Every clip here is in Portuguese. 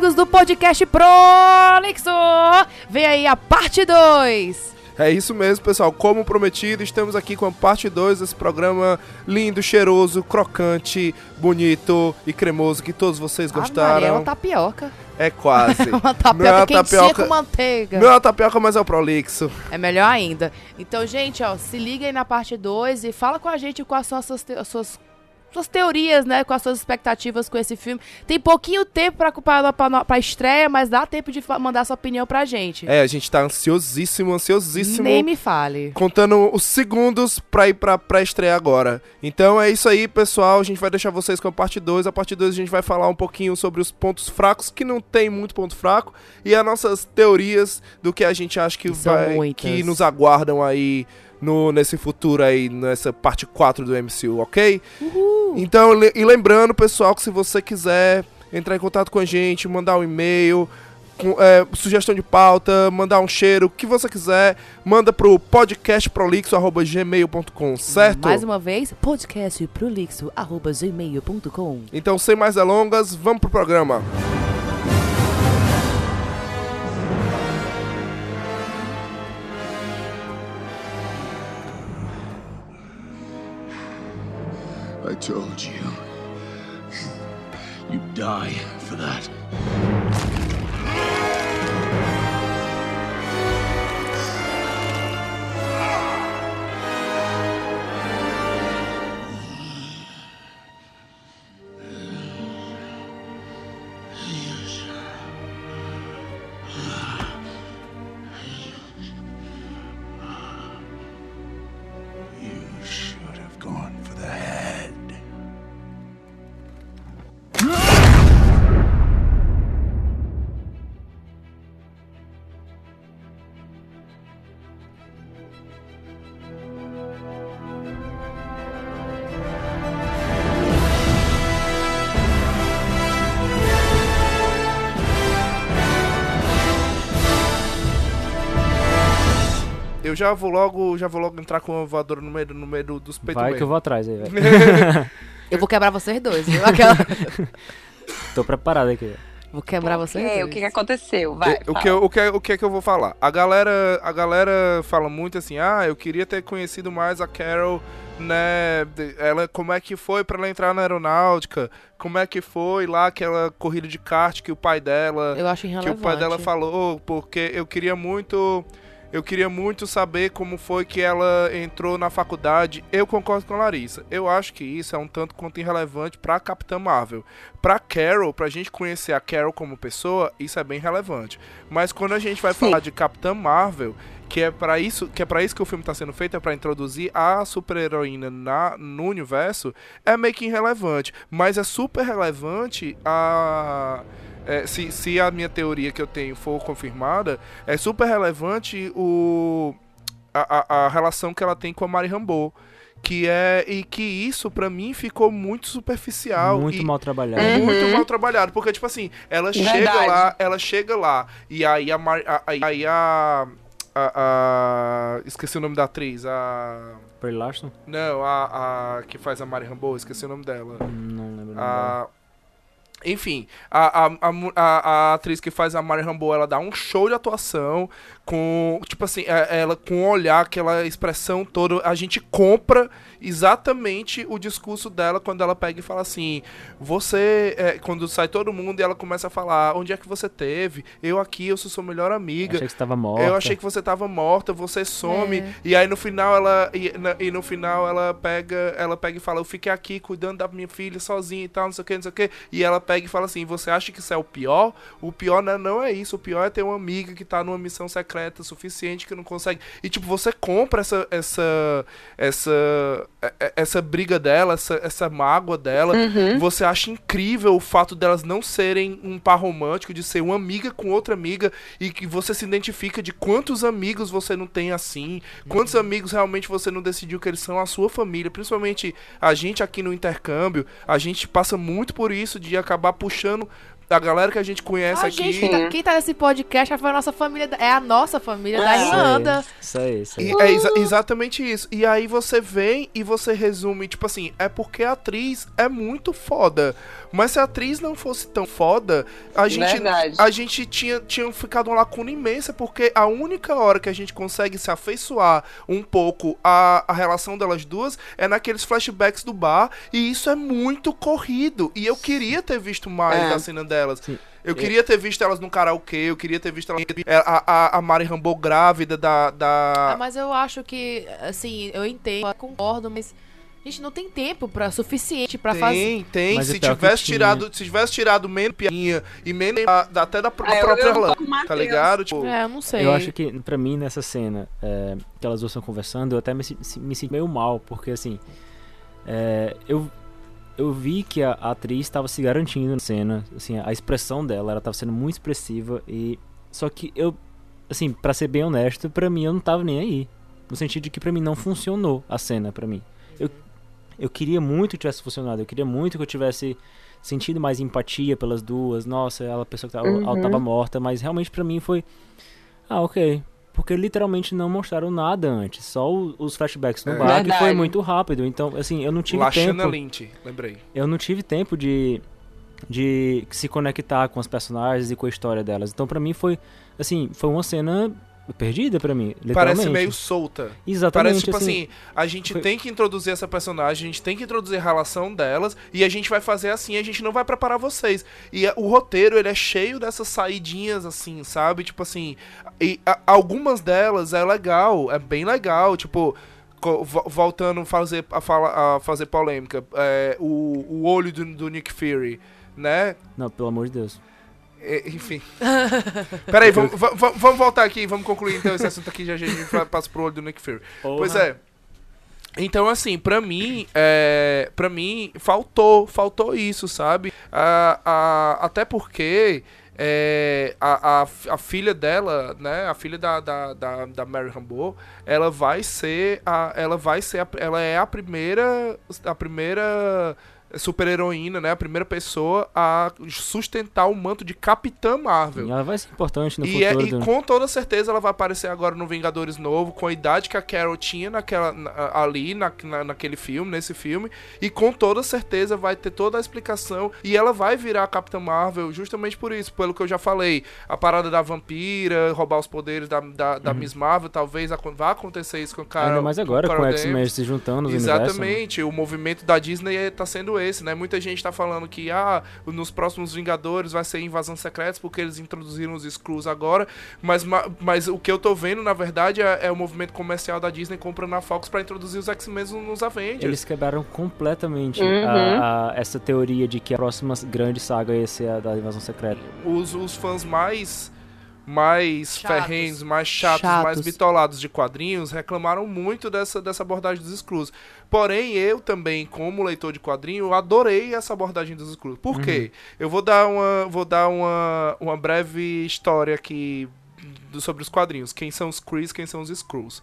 amigos do podcast Prolixo! Vem aí a parte 2. É isso mesmo, pessoal. Como prometido, estamos aqui com a parte 2 desse programa lindo, cheiroso, crocante, bonito e cremoso que todos vocês Ah, Maria, é gostaram. uma tapioca. É quase. uma Não é tapioca uma tapioca- com manteiga. Não é uma tapioca, mas é o prolixo. É melhor ainda. Então, gente, ó, se liga aí na parte 2 e fala com a gente quais são as suas, as suas, suas teorias, né? Com as suas expectativas com esse filme. Tem pouquinho tempo pra, pra, pra, pra estreia, mas dá tempo de mandar sua opinião pra gente. É, a gente tá ansiosíssimo, ansiosíssimo. Nem me fale. Contando os segundos pra ir pra pré-estreia agora. Então é isso aí, pessoal. A gente vai deixar vocês com a parte 2. A parte 2 a gente vai falar um pouquinho sobre os pontos fracos, que não tem muito ponto fraco, e as nossas teorias do que a gente acha que Que vai que nos aguardam aí no, nesse futuro aí, nessa parte 4 do MCU, ok? Então, le- e lembrando, pessoal, que se você quiser entrar em contato com a gente, mandar um e-mail, com, é, sugestão de pauta, mandar um cheiro, o que você quiser, manda pro podcastprolixo.gmail.com, certo? Mais uma vez, podcastprolixo.gmail.com Então, sem mais delongas, vamos pro programa. I told you. You die for that. Eu já vou logo, já vou logo entrar com uma voadora no meio, no meio do- dos peitos Vai que eu vou atrás aí, velho. Eu vou quebrar vocês dois, viu? Aquela... Tô preparado aqui. Vou quebrar Por vocês dois. O que, que aconteceu? Vai. o, o que, o, que, o que é que eu vou falar? A galera, a galera fala muito assim, ah, eu queria ter conhecido mais a Carol, né? Ela, como é que foi pra ela entrar na aeronáutica? Como é que foi lá aquela corrida de kart que o pai dela, Eu acho que irrelevante. o pai dela falou? Porque eu queria muito, eu queria muito saber como foi que ela entrou na faculdade. Eu concordo com a Larissa. Eu acho que isso é um tanto quanto irrelevante pra Capitã Marvel. Pra Carol, pra gente conhecer a Carol como pessoa, isso é bem relevante. Mas quando a gente vai Sim. falar de Capitã Marvel, que é para isso, que é para isso que o filme tá sendo feito, é para introduzir a super-heroína na no universo, é meio que irrelevante, mas é super relevante a é, se, se a minha teoria que eu tenho for confirmada, é super relevante o a, a, a relação que ela tem com a Mari Rambeau. Que é. E que isso, pra mim, ficou muito superficial. Muito e, mal trabalhado. Uhum. muito mal trabalhado. Porque, tipo assim, ela chega Verdade. lá, ela chega lá, e aí a. Mar- a- aí- a, a, a- Esqueci o nome da atriz. A. Brie Larson? Não, a, a que faz a Mari Rambeau, esqueci o nome dela. Não lembro. o nome dela. Enfim, a, a, a, a- atriz que faz a Mari Rambeau, ela dá um show de atuação com, tipo assim, é- ela com o olhar, aquela expressão toda, a gente compra exatamente o discurso dela quando ela pega e fala assim, você, é, quando sai todo mundo e ela começa a falar, onde é que você teve? Eu aqui, eu sou sua melhor amiga. Achei que você tava morta. Eu achei que você tava morta, você some. É. E aí no final ela. E, na- e no final ela pega. Ela pega e fala, eu fiquei aqui cuidando da minha filha sozinha e tal, não sei o que, não sei o que. E ela pega e fala assim, você acha que isso é o pior? O pior não, não é isso. O pior é ter uma amiga que tá numa missão secreta suficiente que não consegue. E tipo, você compra essa. essa. essa. é- é- essa briga dela, essa, essa mágoa dela. Você acha incrível o fato delas não serem um par romântico, de ser uma amiga com outra amiga e que você se identifica de quantos amigos você não tem assim, quantos amigos realmente você não decidiu que eles são a sua família, principalmente a gente aqui no intercâmbio, a gente passa muito por isso de acabar puxando a galera que a gente conhece A aqui. gente, quem tá, quem tá nesse podcast foi a nossa família, da- é a nossa família da É. Irlanda. Isso aí, isso aí. É exa- exatamente isso. E aí você vem e você resume, tipo assim, é porque a atriz é muito foda. Mas se a atriz não fosse tão foda, a gente, Verdade. a gente tinha, tinha ficado uma lacuna imensa, porque a única hora que a gente consegue se afeiçoar um pouco a, a relação delas duas é naqueles flashbacks do bar, e isso é muito corrido. E eu queria ter visto mais É. da cena delas. Sim. Eu queria ter visto elas no karaokê, eu queria ter visto elas, a, a, a Mari Rambo grávida da. da... Ah, mas eu acho que, assim, eu entendo, eu concordo, mas a gente não tem tempo para suficiente pra fazer. Tem, tem. Mas Se é tivesse tirado, se tivesse tirado menos piadinha e menos da- da- até da, pró- Ah, eu- própria o tá ligado? Tipo, É, eu não sei. Eu acho que, pra mim, nessa cena, é, que elas duas estão conversando, eu até me, se- me senti meio mal, porque assim, é, eu, eu vi que a, a atriz estava se garantindo na cena, assim, a expressão dela, ela estava sendo muito expressiva e só que eu, assim, pra ser bem honesto, pra mim eu não tava nem aí, no sentido de que pra mim não funcionou a cena pra mim. Eu, eu queria muito que tivesse funcionado, eu queria muito que eu tivesse sentido mais empatia pelas duas. Nossa, ela a pessoa que tava, Uhum. ela tava morta, mas realmente pra mim foi ah, ok. Porque literalmente não mostraram nada antes, só o- os flashbacks no É. bar, que foi muito rápido. Então, assim, eu não tive Lashana tempo. Lynch, lembrei. Eu não tive tempo de de se conectar com as personagens e com a história delas. Então, pra mim foi assim, foi uma cena perdida pra mim. Parece meio solta. Exatamente, Parece tipo assim, assim, a gente foi- tem que introduzir essa personagem, a gente tem que introduzir a relação delas e a gente vai fazer assim, a gente não vai preparar vocês. E a- o roteiro, ele é cheio dessas saidinhas assim, sabe? Tipo assim, e a- algumas delas é legal, é bem legal, tipo voltando a fazer a, fala, a fazer polêmica, é, o, o olho do, do Nick Fury, né? Não, pelo amor de Deus. É, enfim. Peraí, vamos, va- va- vamos voltar aqui, vamos concluir então esse assunto aqui, já a gente passa pro olho do Nick Fury. Pois é. Então, assim, pra mim, é, pra mim, faltou, faltou isso, sabe? A, a, até porque é, a, a, a filha dela, né, a filha da, da, da, da Mary Rambeau, ela vai ser, a, ela vai ser, a, ela é a primeira, a primeira super-heroína, né, a primeira pessoa a sustentar o manto de Capitã Marvel. Ela vai ser importante no E, é- futuro. e do- com toda certeza ela vai aparecer agora no Vingadores Novo, com a idade que a Carol tinha naquela, na- ali na, na- naquele filme, nesse filme. E com toda certeza vai ter toda a explicação. E ela vai virar a Capitã Marvel justamente por isso, pelo que eu já falei. A parada da vampira, roubar os poderes da, da, da Miss Marvel, talvez vá acontecer isso com a Carol. Uhum. Ainda mais agora com o X-Men se juntando né? Exatamente, o movimento da Disney está sendo esse, né? Muita gente tá falando que ah, nos próximos Vingadores vai ser invasão secreta porque eles introduziram os Skrulls agora, mas, ma- mas o que eu tô vendo, na verdade, é, é o movimento comercial da Disney comprando a Fox para introduzir os X-Men nos Avengers. Eles quebraram completamente Uhum. a- a- essa teoria de que a próxima grande saga ia ser a da invasão secreta. Os, os fãs mais mais Chatos. ferrenhos, mais chatos, Chatos. mais bitolados de quadrinhos reclamaram muito dessa, dessa abordagem dos Skrulls. Porém, eu também, como leitor de quadrinho, adorei essa abordagem dos Skrulls. Por quê? Eu vou dar uma, vou dar uma, uma breve história aqui do- sobre os quadrinhos. Quem são os Krees, quem são os Skrulls.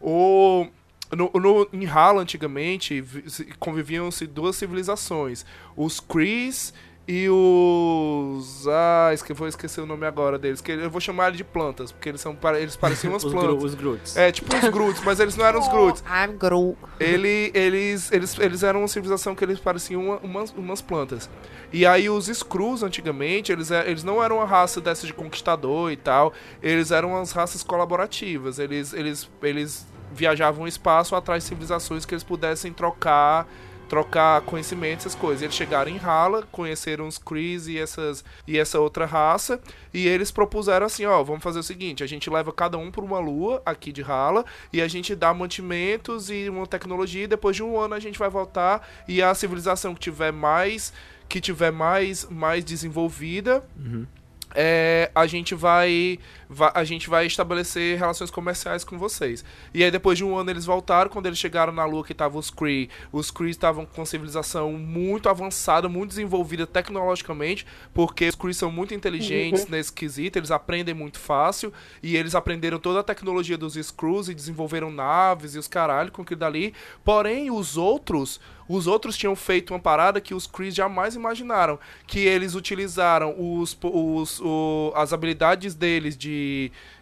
O... No, no- em Hala, antigamente, vi- se- conviviam-se duas civilizações. Os Krees e os... Ah, esque, vou esquecer o nome agora deles. Que eu vou chamar eles de plantas, porque eles, são, eles pareciam umas Os, plantas. Gru, os Groots. É, tipo os Groots, mas eles não eram os Groots. I'm Groot. Ele, eles, eles, eles eram uma civilização que eles pareciam uma- umas, umas plantas. E aí os Skrulls, antigamente, eles, é- eles não eram uma raça dessa de conquistador e tal. Eles eram umas raças colaborativas. Eles, eles, eles viajavam o espaço atrás de civilizações que eles pudessem trocar trocar conhecimento, essas coisas. Eles chegaram em Hala, conheceram os Krees e, essas, e essa outra raça, e eles propuseram assim, ó, vamos fazer o seguinte, a gente leva cada um por uma lua aqui de Hala, e a gente dá mantimentos e uma tecnologia, e depois de um ano a gente vai voltar, e a civilização que tiver mais que tiver mais mais desenvolvida Uhum. é, a gente vai va- a gente vai estabelecer relações comerciais com vocês. E aí depois de um ano eles voltaram, quando eles chegaram na Lua que estavam os Kree, os Kree estavam com civilização muito avançada, muito desenvolvida tecnologicamente, porque os Kree são muito inteligentes nesse quesito, eles aprendem muito fácil, e eles aprenderam toda a tecnologia dos Skrulls e desenvolveram naves e os caralho com aquilo dali. Porém, os outros, os outros tinham feito uma parada que os Kree jamais imaginaram, que eles utilizaram os, os, o- as habilidades deles de,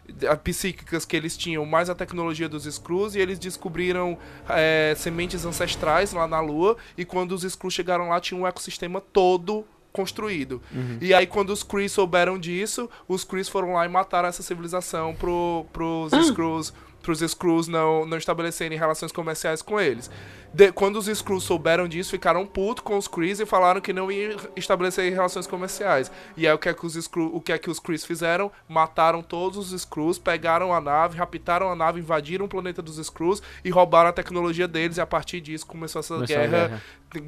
de- psíquicas que eles tinham, mais a tecnologia dos Skrulls, e eles descobriram é, sementes ancestrais lá na Lua, e quando os Skrulls chegaram lá, tinha um ecossistema todo construído. E aí, quando os Kree souberam disso, os Kree foram lá e mataram essa civilização pro, pros Skrulls pros Skrulls não, não estabelecerem relações comerciais com eles. De- quando os Skrulls souberam disso, ficaram putos com os Krees e falaram que não iam estabelecer relações comerciais. E aí o que é que os, Skrull, o que é que os Krees fizeram? Mataram todos os Skrulls, pegaram a nave, raptaram a nave, invadiram o planeta dos Skrulls e roubaram a tecnologia deles. E a partir disso começou essa Começou guerra, guerra.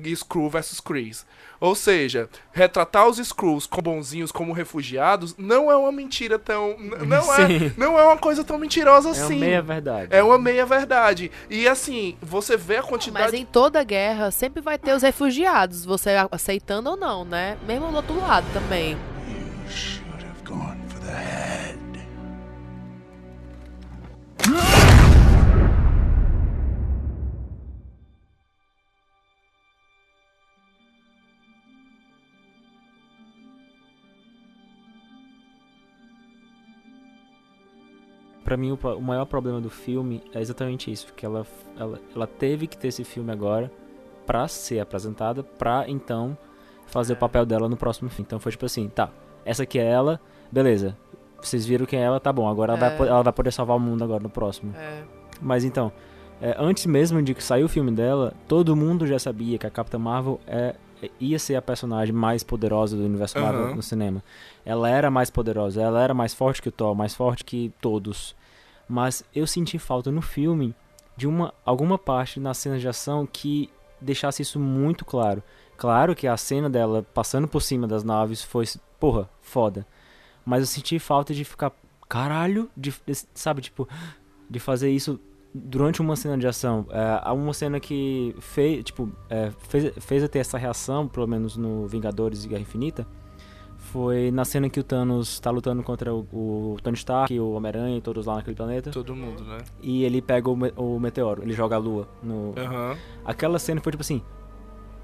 Skrull versus Krees. Ou seja, retratar os Skrulls como bonzinhos, como refugiados, não é uma mentira tão... Não é, não é uma coisa tão mentirosa É assim. uma meia verdade. É uma meia verdade. E assim, você vê a quantidade. Mas em toda guerra sempre vai ter os refugiados, você aceitando ou não, né? Mesmo do outro lado também. Pra mim, o, o maior problema do filme é exatamente isso, que ela, ela, ela teve que ter esse filme agora pra ser apresentada, pra então fazer o papel dela no próximo filme. Então foi tipo assim, tá, essa aqui é ela, beleza. Vocês viram quem é ela, tá bom. Agora ela, É. vai, po- ela vai poder salvar o mundo agora no próximo. É. Mas então, é, antes mesmo de que saiu o filme dela, todo mundo já sabia que a Capitã Marvel é, é- ia ser a personagem mais poderosa do universo Marvel no cinema. Ela era mais poderosa, ela era mais forte que o Thor, mais forte que todos. Mas eu senti falta no filme de uma alguma parte na cena de ação que deixasse isso muito claro. Claro que a cena dela passando por cima das naves foi, porra, foda. Mas eu senti falta de ficar, caralho, de, de- sabe, tipo, de fazer isso durante uma cena de ação. É, há uma cena que fez, tipo, é, fez, fez eu ter essa reação, pelo menos no Vingadores e Guerra Infinita, foi na cena que o Thanos tá lutando contra o, o Tony Stark, o Homem-Aranha e todos lá naquele planeta. Todo mundo, né? E ele pega o, me- o meteoro, ele joga a lua no... Aham. Aquela cena foi tipo assim,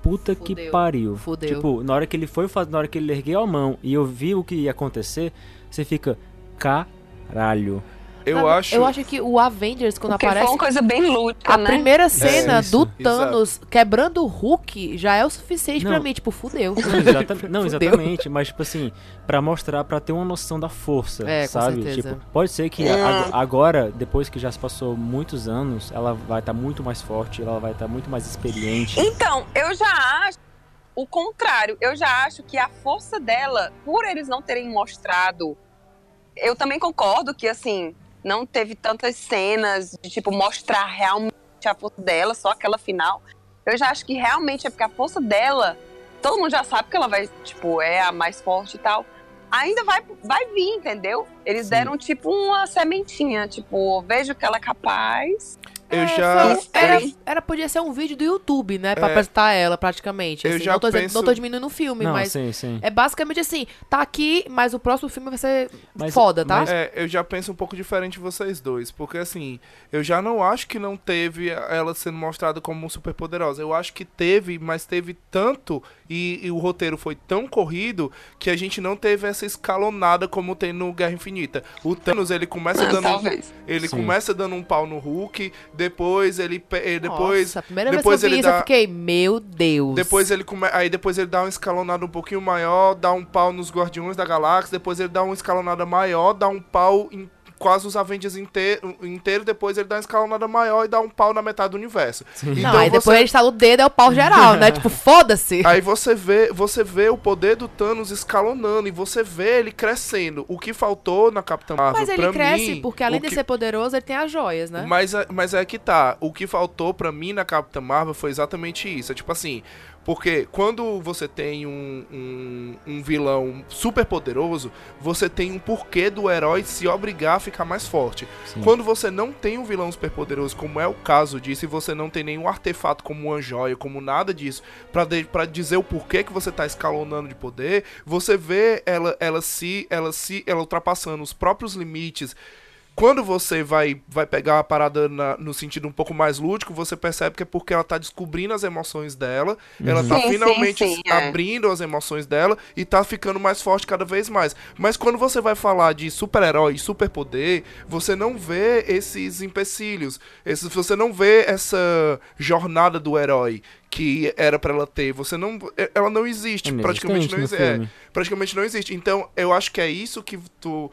puta que Fudeu. pariu. Fudeu. Tipo, na hora que ele foi fazer, na hora que ele ergueu a mão e eu vi o que ia acontecer, você fica, caralho. Eu Sabe, acho. Eu acho que o Avengers, quando Porque aparece. foi uma coisa bem lúdica, A né? primeira cena isso, do Thanos quebrando o Hulk já é o suficiente pra Não. mim, tipo, fudeu. Não, exata- não, exatamente, mas tipo assim, pra mostrar, pra ter uma noção da força, É, sabe? Tipo, pode ser que a- agora, depois que já se passou muitos anos, ela vai estar muito mais forte, ela vai estar muito mais experiente. Então, eu já acho o contrário. Eu já acho que a força dela, por eles não terem mostrado. Eu também concordo que, assim, não teve tantas cenas de, tipo, mostrar realmente a força dela, só aquela final. Eu já acho que realmente é porque a força dela, todo mundo já sabe que ela vai, tipo, é a mais forte e tal. Ainda vai, vai vir, entendeu? Eles Sim. deram, tipo, uma sementinha, tipo, vejo que ela é capaz. Eu É, já. era, eu- era, podia ser um vídeo do YouTube, né? Pra É. apresentar ela, praticamente. Eu assim. já não, tô dizendo- penso- não tô diminuindo o filme, Não, mas. sim, sim. É basicamente assim, tá aqui, mas o próximo filme vai ser Mas- foda, tá? mas- É, eu já penso um pouco diferente de vocês dois, porque assim, eu já não acho que não teve ela sendo mostrada como super poderosa. Eu acho que teve, mas teve tanto e, e o roteiro foi tão corrido que a gente não teve essa escalonada como tem no Guerra Infinita. O Thanos ele começa Ah, dando talvez. ele Sim. começa dando um pau no Hulk, depois ele eh, depois Nossa, a primeira depois vez que eu vi ele isso, dá- eu fiquei, meu Deus. Depois ele come... Aí depois ele dá uma escalonada um pouquinho maior, dá um pau nos Guardiões da Galáxia, depois ele dá uma escalonada maior, dá um pau em quase os Avengers inteiro, inteiro, depois ele dá uma escalonada maior e dá um pau na metade do universo. Não, Então aí depois você- ele estala o dedo, é o pau geral, né? tipo, foda-se. Aí você vê, você vê o poder do Thanos escalonando e você vê ele crescendo. O que faltou na Capitã Marvel Mas ele pra cresce mim, porque além o de que- ser poderoso, ele tem as joias, né? Mas, é- mas é que tá. O que faltou pra mim na Capitã Marvel foi exatamente isso. É tipo assim, Porque quando você tem um, um, um vilão super poderoso, você tem um porquê do herói se obrigar a ficar mais forte. Sim. Quando você não tem um vilão super poderoso, como é o caso disso, e você não tem nenhum artefato como uma joia, como nada disso, pra dizer o porquê que você tá escalonando de poder, você vê ela, ela se, ela se, ela ultrapassando os próprios limites. Quando você vai, vai pegar a parada na- no sentido um pouco mais lúdico, você percebe que é porque ela tá descobrindo as emoções dela, ela tá Sim, sim, finalmente sim, é. abrindo as emoções dela e tá ficando mais forte cada vez mais. Mas quando você vai falar de super-herói e superpoder, você não vê esses empecilhos. Esses, você não vê essa jornada do herói que era pra ela ter. Você não. Ela não existe. É praticamente não existe. É, praticamente não existe. Então, eu acho que é isso que tu.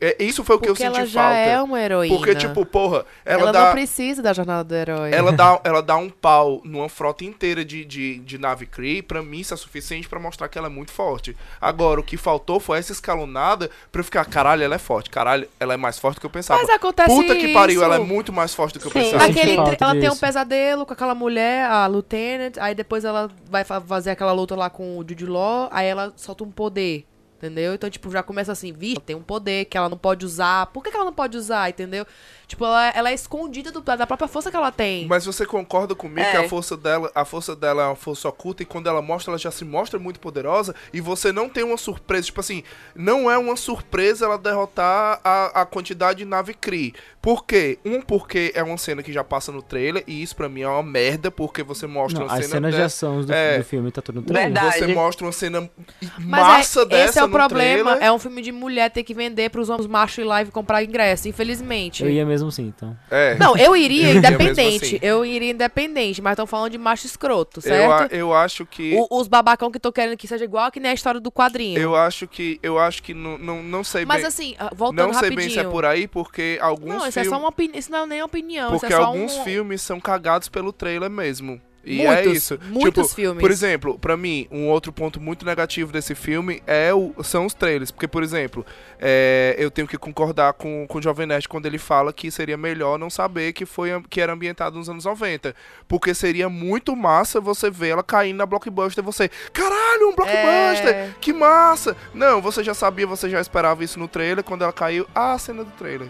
É, isso foi o que Porque eu senti ela já falta. é uma heroína. Porque, tipo, porra, ela, ela, dá. não precisa da jornada do herói. Ela dá, ela dá um pau numa frota inteira de, de, de nave Kree, pra mim isso é suficiente pra mostrar que ela é muito forte. Agora, o que faltou foi essa escalonada pra eu ficar, caralho, ela é forte, caralho, ela é mais forte do que eu pensava. Mas acontece Puta que pariu, isso. ela é muito mais forte do que eu Sim. pensava. Aquele, ela tem um pesadelo com aquela mulher, a Lieutenant, aí depois ela vai fa- fazer aquela luta lá com o Jude Law, aí ela solta um poder, entendeu? Então, tipo, já começa assim, ela tem um poder que ela não pode usar. Por que, que ela não pode usar, entendeu? Tipo, ela, ela é escondida do- da própria força que ela tem. Mas você concorda comigo É. que a força dela, a força dela é uma força oculta e quando ela mostra, ela já se mostra muito poderosa e você não tem uma surpresa, tipo assim, não é uma surpresa ela derrotar a, a quantidade de nave Kree. Por quê? Um, porque é uma cena que já passa no trailer e isso pra mim é uma merda, porque você mostra Não, uma as cena cenas de de- ação do, É. do filme tá tudo no trailer. Verdade. Você mostra uma cena Mas massa é, dessa esse é o no problema, trailer. é um filme de mulher ter que vender pros homens machos ir lá e comprar ingresso, infelizmente. Eu ia mesmo sim, então. É. Não, eu iria Eu independente. mesmo assim. Eu iria independente, mas estão falando de macho escroto, eu, a- certo? eu acho que O- os babacão que tô querendo que seja igual que nem a história do quadrinho. eu acho que eu acho que não, não, não sei Mas bem. assim, ah, voltando não sei rapidinho. bem se é por aí porque alguns Não, isso filmes é só uma opinião. Isso não é nem opinião. Porque isso é só alguns um... filmes são cagados pelo trailer mesmo. E Muitos, é isso. muitos tipo, filmes. Por exemplo, pra mim, um outro ponto muito negativo desse filme é o, são os trailers. Porque, por exemplo, é, eu tenho que concordar com, com o Jovem Nerd quando ele fala que seria melhor não saber que, foi, que era ambientado nos anos 90. Porque seria muito massa você ver ela caindo na blockbuster e você. Caralho, um blockbuster! É. Que massa! Não, você já sabia, você já esperava isso no trailer. Quando ela caiu, ah, a cena do trailer.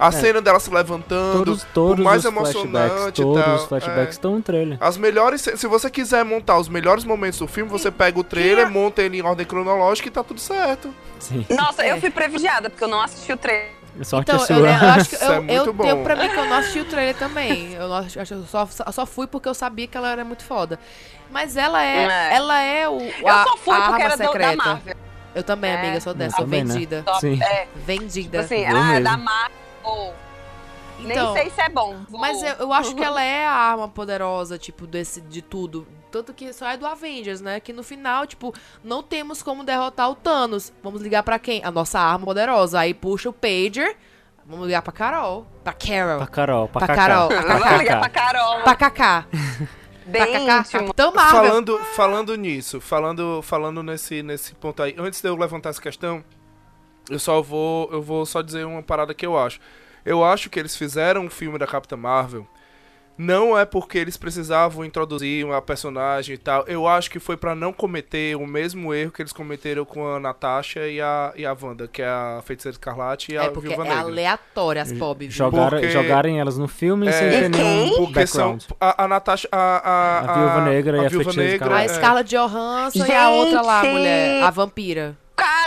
A É. cena dela se levantando. Todos, todos mais os flashbacks, emocionante e todos tal, os flashbacks é. estão no trailer. As melhores. Se você quiser montar os melhores momentos do filme, você pega o trailer, monta ele em ordem cronológica e tá tudo certo. Sim. Nossa, É. eu fui privilegiada, porque eu não assisti o trailer. Sorte Então, é sua. eu, eu acho que eu, é eu bom. pra mim que eu não assisti o trailer também. Eu, não, eu só, só fui porque eu sabia que ela era muito foda. Mas ela é, É. ela é o Eu a, só fui a porque arma era secreta. da Marvel. Eu também, É. amiga, eu sou dessa, sou né? vendida. Só- Sim. É, Vendida. tipo assim, Vou ah, mesmo. da Marvel. Então, Nem sei se é bom. Vou- Mas eu, eu acho que ela é a arma poderosa, tipo, desse, de tudo. Tanto que só é do Avengers, né? Que no final, tipo, não temos como derrotar o Thanos. Vamos ligar pra quem? A nossa arma poderosa. Aí puxa o Pager. Vamos ligar pra Carol. Pra Carol. Pra Carol, pra, Pra Cacá. Carol. Vamos ligar pra Carol. Pra Kaká. Bem Pra. Capitão Marvel. Falando, falando nisso, falando, falando nesse, nesse ponto aí, antes de eu levantar essa questão, eu só vou, eu vou só dizer uma parada que eu acho. Eu acho que eles fizeram um filme da Capitã Marvel não é porque eles precisavam introduzir uma personagem e tal. Eu acho que foi pra não cometer o mesmo erro que eles cometeram com a Natasha e a, e a Wanda, que é a Feiticeira Escarlate e a É porque Viúva é Negra. aleatória as viu? Jogaram, Porque- Jogarem elas no filme É, sem ter nenhum Porque são background. a, a Natasha, a, a, A Viúva Negra e a Viúva Feiticeira Negra, A Escarlate. é. Scarlett Johansson e a outra lá, a Gente! mulher. A vampira.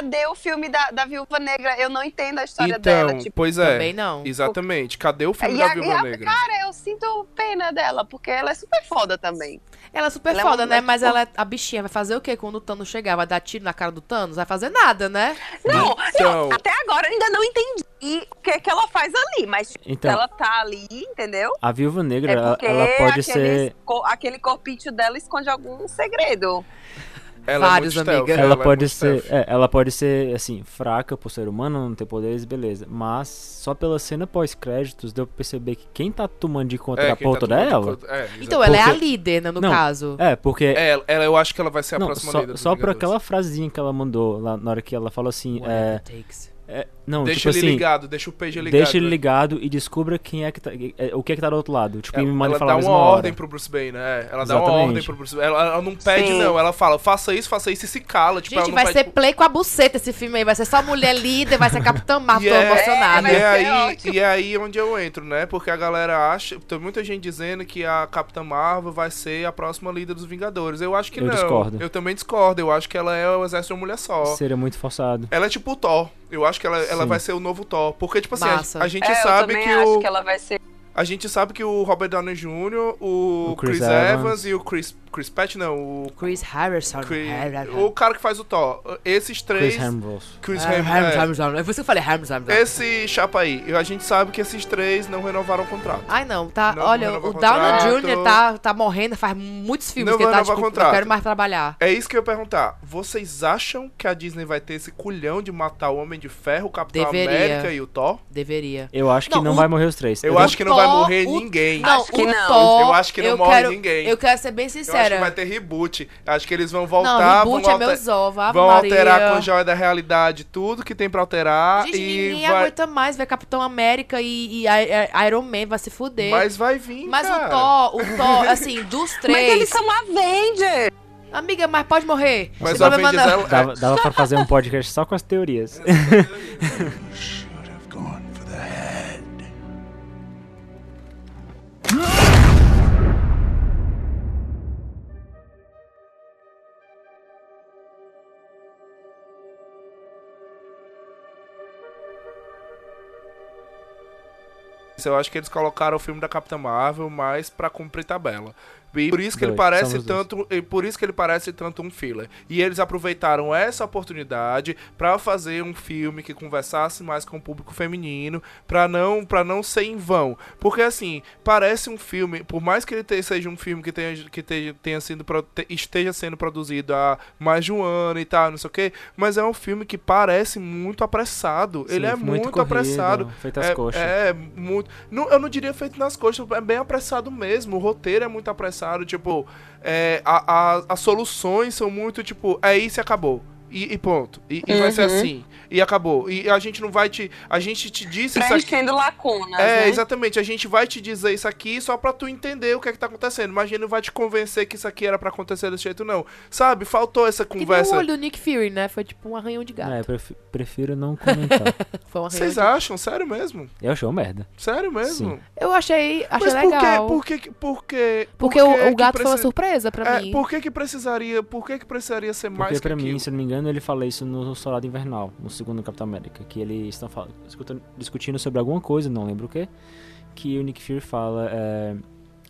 Cadê o filme da, da Viúva Negra? Eu não entendo a história Então, dela. Tipo, pois é. Também não. Exatamente. Cadê o filme e da a, e Viúva a- Negra? cara, eu sinto pena dela, porque ela é super foda também. Ela é super Ela é foda, uma né? Mas ela é a bichinha. Vai fazer o quê quando o Thanos chegar? Vai dar tiro na cara do Thanos? Vai fazer nada, né? Não, Então- não, até agora eu ainda não entendi o que, que ela faz ali, mas tipo, Então, ela tá ali, entendeu? a Viúva Negra, É ela, ela pode aqueles ser... aquele corpinho dela esconde algum segredo. Ela Vários, é muito stealth, amiga. Ela é pode muito ser, é, ela pode ser assim fraca por ser humano, não ter poderes, beleza. Mas só pela cena pós-créditos deu pra perceber que quem tá tomando de conta É, tá dela. conta- é. Então, ela é a Porque- líder, né, no Não, caso. É, porque É, ela, ela- eu acho que ela vai ser a não, próxima só, líder só por aquela frasinha que ela mandou lá na hora que ela falou assim, é. Não, Deixa tipo ele assim, ligado, deixa o page ligado. deixa ele né? ligado e descubra quem é que tá, é, o que é que tá do outro lado. Tipo, Ela, me manda ela falar dá uma ordem hora. pro Bruce Wayne, né? Ela dá uma Exatamente. ordem pro Bruce Wayne. Ela, ela não pede, Sim. não. Ela fala, faça isso, faça isso e se cala. Tipo, Gente, ela não vai pede, ser tipo, play com a buceta esse filme aí. Vai ser só mulher líder, vai ser Capitã Marvel. E Tô é- E ser é, aí, e é aí onde eu entro, né? Porque a galera acha. Tem muita gente dizendo que a Capitã Marvel vai ser a próxima líder dos Vingadores. Eu acho que Eu não. discordo. Eu também discordo. Eu acho que ela é o exército de uma mulher só. Seria muito forçado. Ela é tipo o Thor. Eu acho que ela, ela Sim. vai ser o novo Thor. Porque, tipo assim, a, Massa. a gente É, sabe que acho o. que ela vai ser. A gente sabe que o Robert Downey Jr., o, O Chris, Chris Evans. Evans e o Chris, Chris Pratt, não, o, Chris Harrison. Chris- o cara que faz o Thor. Esses três. Chris Hemsworth. Chris É, Harrison, é. Harrison. É você que eu falei Harrison. Harrison. Esse chapa aí, a gente sabe que esses três não renovaram o contrato. Ai, não, tá. Não olha, o Downey contrato. Jr. tá, tá morrendo faz muitos filmes Não que ele tá, renova tipo, contrato. não quero mais trabalhar. É isso que eu ia perguntar. Vocês acham que a Disney vai ter esse culhão de matar o Homem de Ferro, o Capitão Deveria. América e o Thor? Deveria. Eu acho que Não, não, o- vai morrer os três. Eu O acho que não vai Thor, morrer o- ninguém. Não, Acho que o não. Thor, Eu acho que não eu morre quero, ninguém. Eu quero ser bem Acho que vai ter reboot. Acho que eles vão Não, voltar, reboot vão, é alter- meus ovos, Ave vão Maria. alterar com joia da realidade tudo que tem pra alterar Gente, e ninguém vai... aguenta mais ver Capitão América e, e Iron Man, vai se fuder. Mas vai vir, Mas cara. o Thor, o Thor, assim, dos Mas três... eles são Avengers! Amiga, mas pode morrer. Mas Não o tem problema Avengers não. é- Dava, dava pra fazer um podcast só com as teorias. Eu acho que eles colocaram o filme da Capitã Marvel mais pra cumprir tabela. E por isso que ele Dois, parece somos dois. tanto, e por isso que ele parece tanto um filler. E eles aproveitaram essa oportunidade pra fazer um filme que conversasse mais com o público feminino, pra não para não ser em vão. Porque assim, parece um filme, por mais que ele seja um filme que tenha que tenha, tenha sido esteja sendo produzido há mais de um ano e tal, não sei o quê, mas é um filme que parece muito apressado. ele Sim, é muito, corrido, apressado. Feito às é, coxas. é, muito. Não, eu não diria feito nas coxas, é bem apressado mesmo. O roteiro é muito apressado, tipo, é, a- a- as soluções são muito, tipo, é isso e acabou. E, e ponto. E, e vai ser Uhum. assim. E acabou. E a gente não vai te. A gente te disse isso aqui. Preenchendo lacunas, É, né? exatamente. A gente vai te dizer isso aqui só pra tu entender o que é que tá acontecendo. Mas a gente não vai te convencer que isso aqui era pra acontecer desse jeito, não. Sabe? Faltou essa Que nem conversa. o olho do Nick Fury, né? Foi tipo um arranhão de gato. É, prefiro não comentar. Foi um arranhão Vocês de... acham? Sério mesmo? eu achei uma merda. Sério mesmo? Sim. Eu achei, achei Mas por legal. que, por que, por que, Porque por o, que o que gato foi uma surpresa pra É, mim. por que que precisaria, por que que precisaria ser mais Porque que pra mim, aquilo? se eu não me engano, ele fala isso no Soldado Invernal, no segundo Capitão América, que eles estão discutindo sobre alguma coisa, não lembro o que, que o Nick Fury fala, é,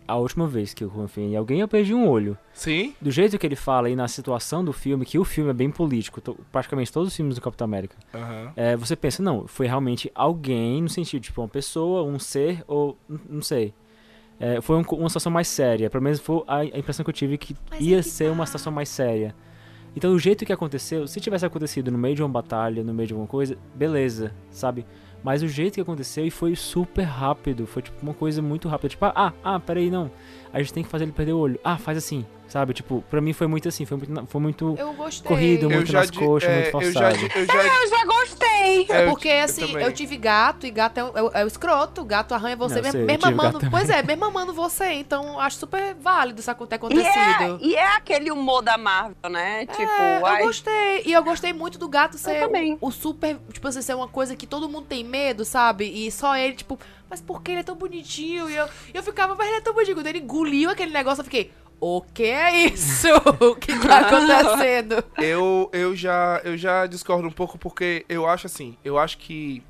a última vez que eu confiei em alguém, eu perdi um olho. Sim? Do jeito que ele fala e na situação do filme, que o filme é bem político, to- praticamente todos os filmes do Capitão América, Aham. é, você pensa, não, foi realmente alguém, no sentido, tipo, uma pessoa, um ser, ou, não sei. É, foi um uma situação mais séria, pelo menos foi a, a impressão que eu tive que Mas é ia que ser uma situação mais séria. Então, o jeito que aconteceu, se tivesse acontecido no meio de uma batalha, no meio de alguma coisa, beleza, sabe? Mas o jeito que aconteceu e foi super rápido, foi tipo uma coisa muito rápida, tipo, ah, ah, peraí, não, a gente tem que fazer ele perder o olho, ah, faz assim, sabe? Tipo, pra mim foi muito assim, foi muito, foi muito Eu corrido, Eu muito já nas di- coxas, é, muito eu já, forçado. eu já, Eu já gostei. é, eu Porque assim, também. eu, tive gato e gato é, o- é o- é escroto, o gato arranha você Não, mesmo, sei, eu mesmo tive amando. Pois é, mesmo amando você, então acho super válido isso ter E é, acontecido. e é aquele humor da Marvel, né? Tipo, É, eu ai, gostei. E eu gostei muito do gato ser o, o super. Tipo assim, ser uma coisa que todo mundo tem medo, sabe? E só ele, tipo, mas por que ele é tão bonitinho? E eu, eu ficava, mas ele é tão bonitinho. Quando ele engoliu aquele negócio, eu fiquei. O que é isso? o que tá acontecendo? eu, eu já eu já discordo um pouco porque eu acho assim, eu acho que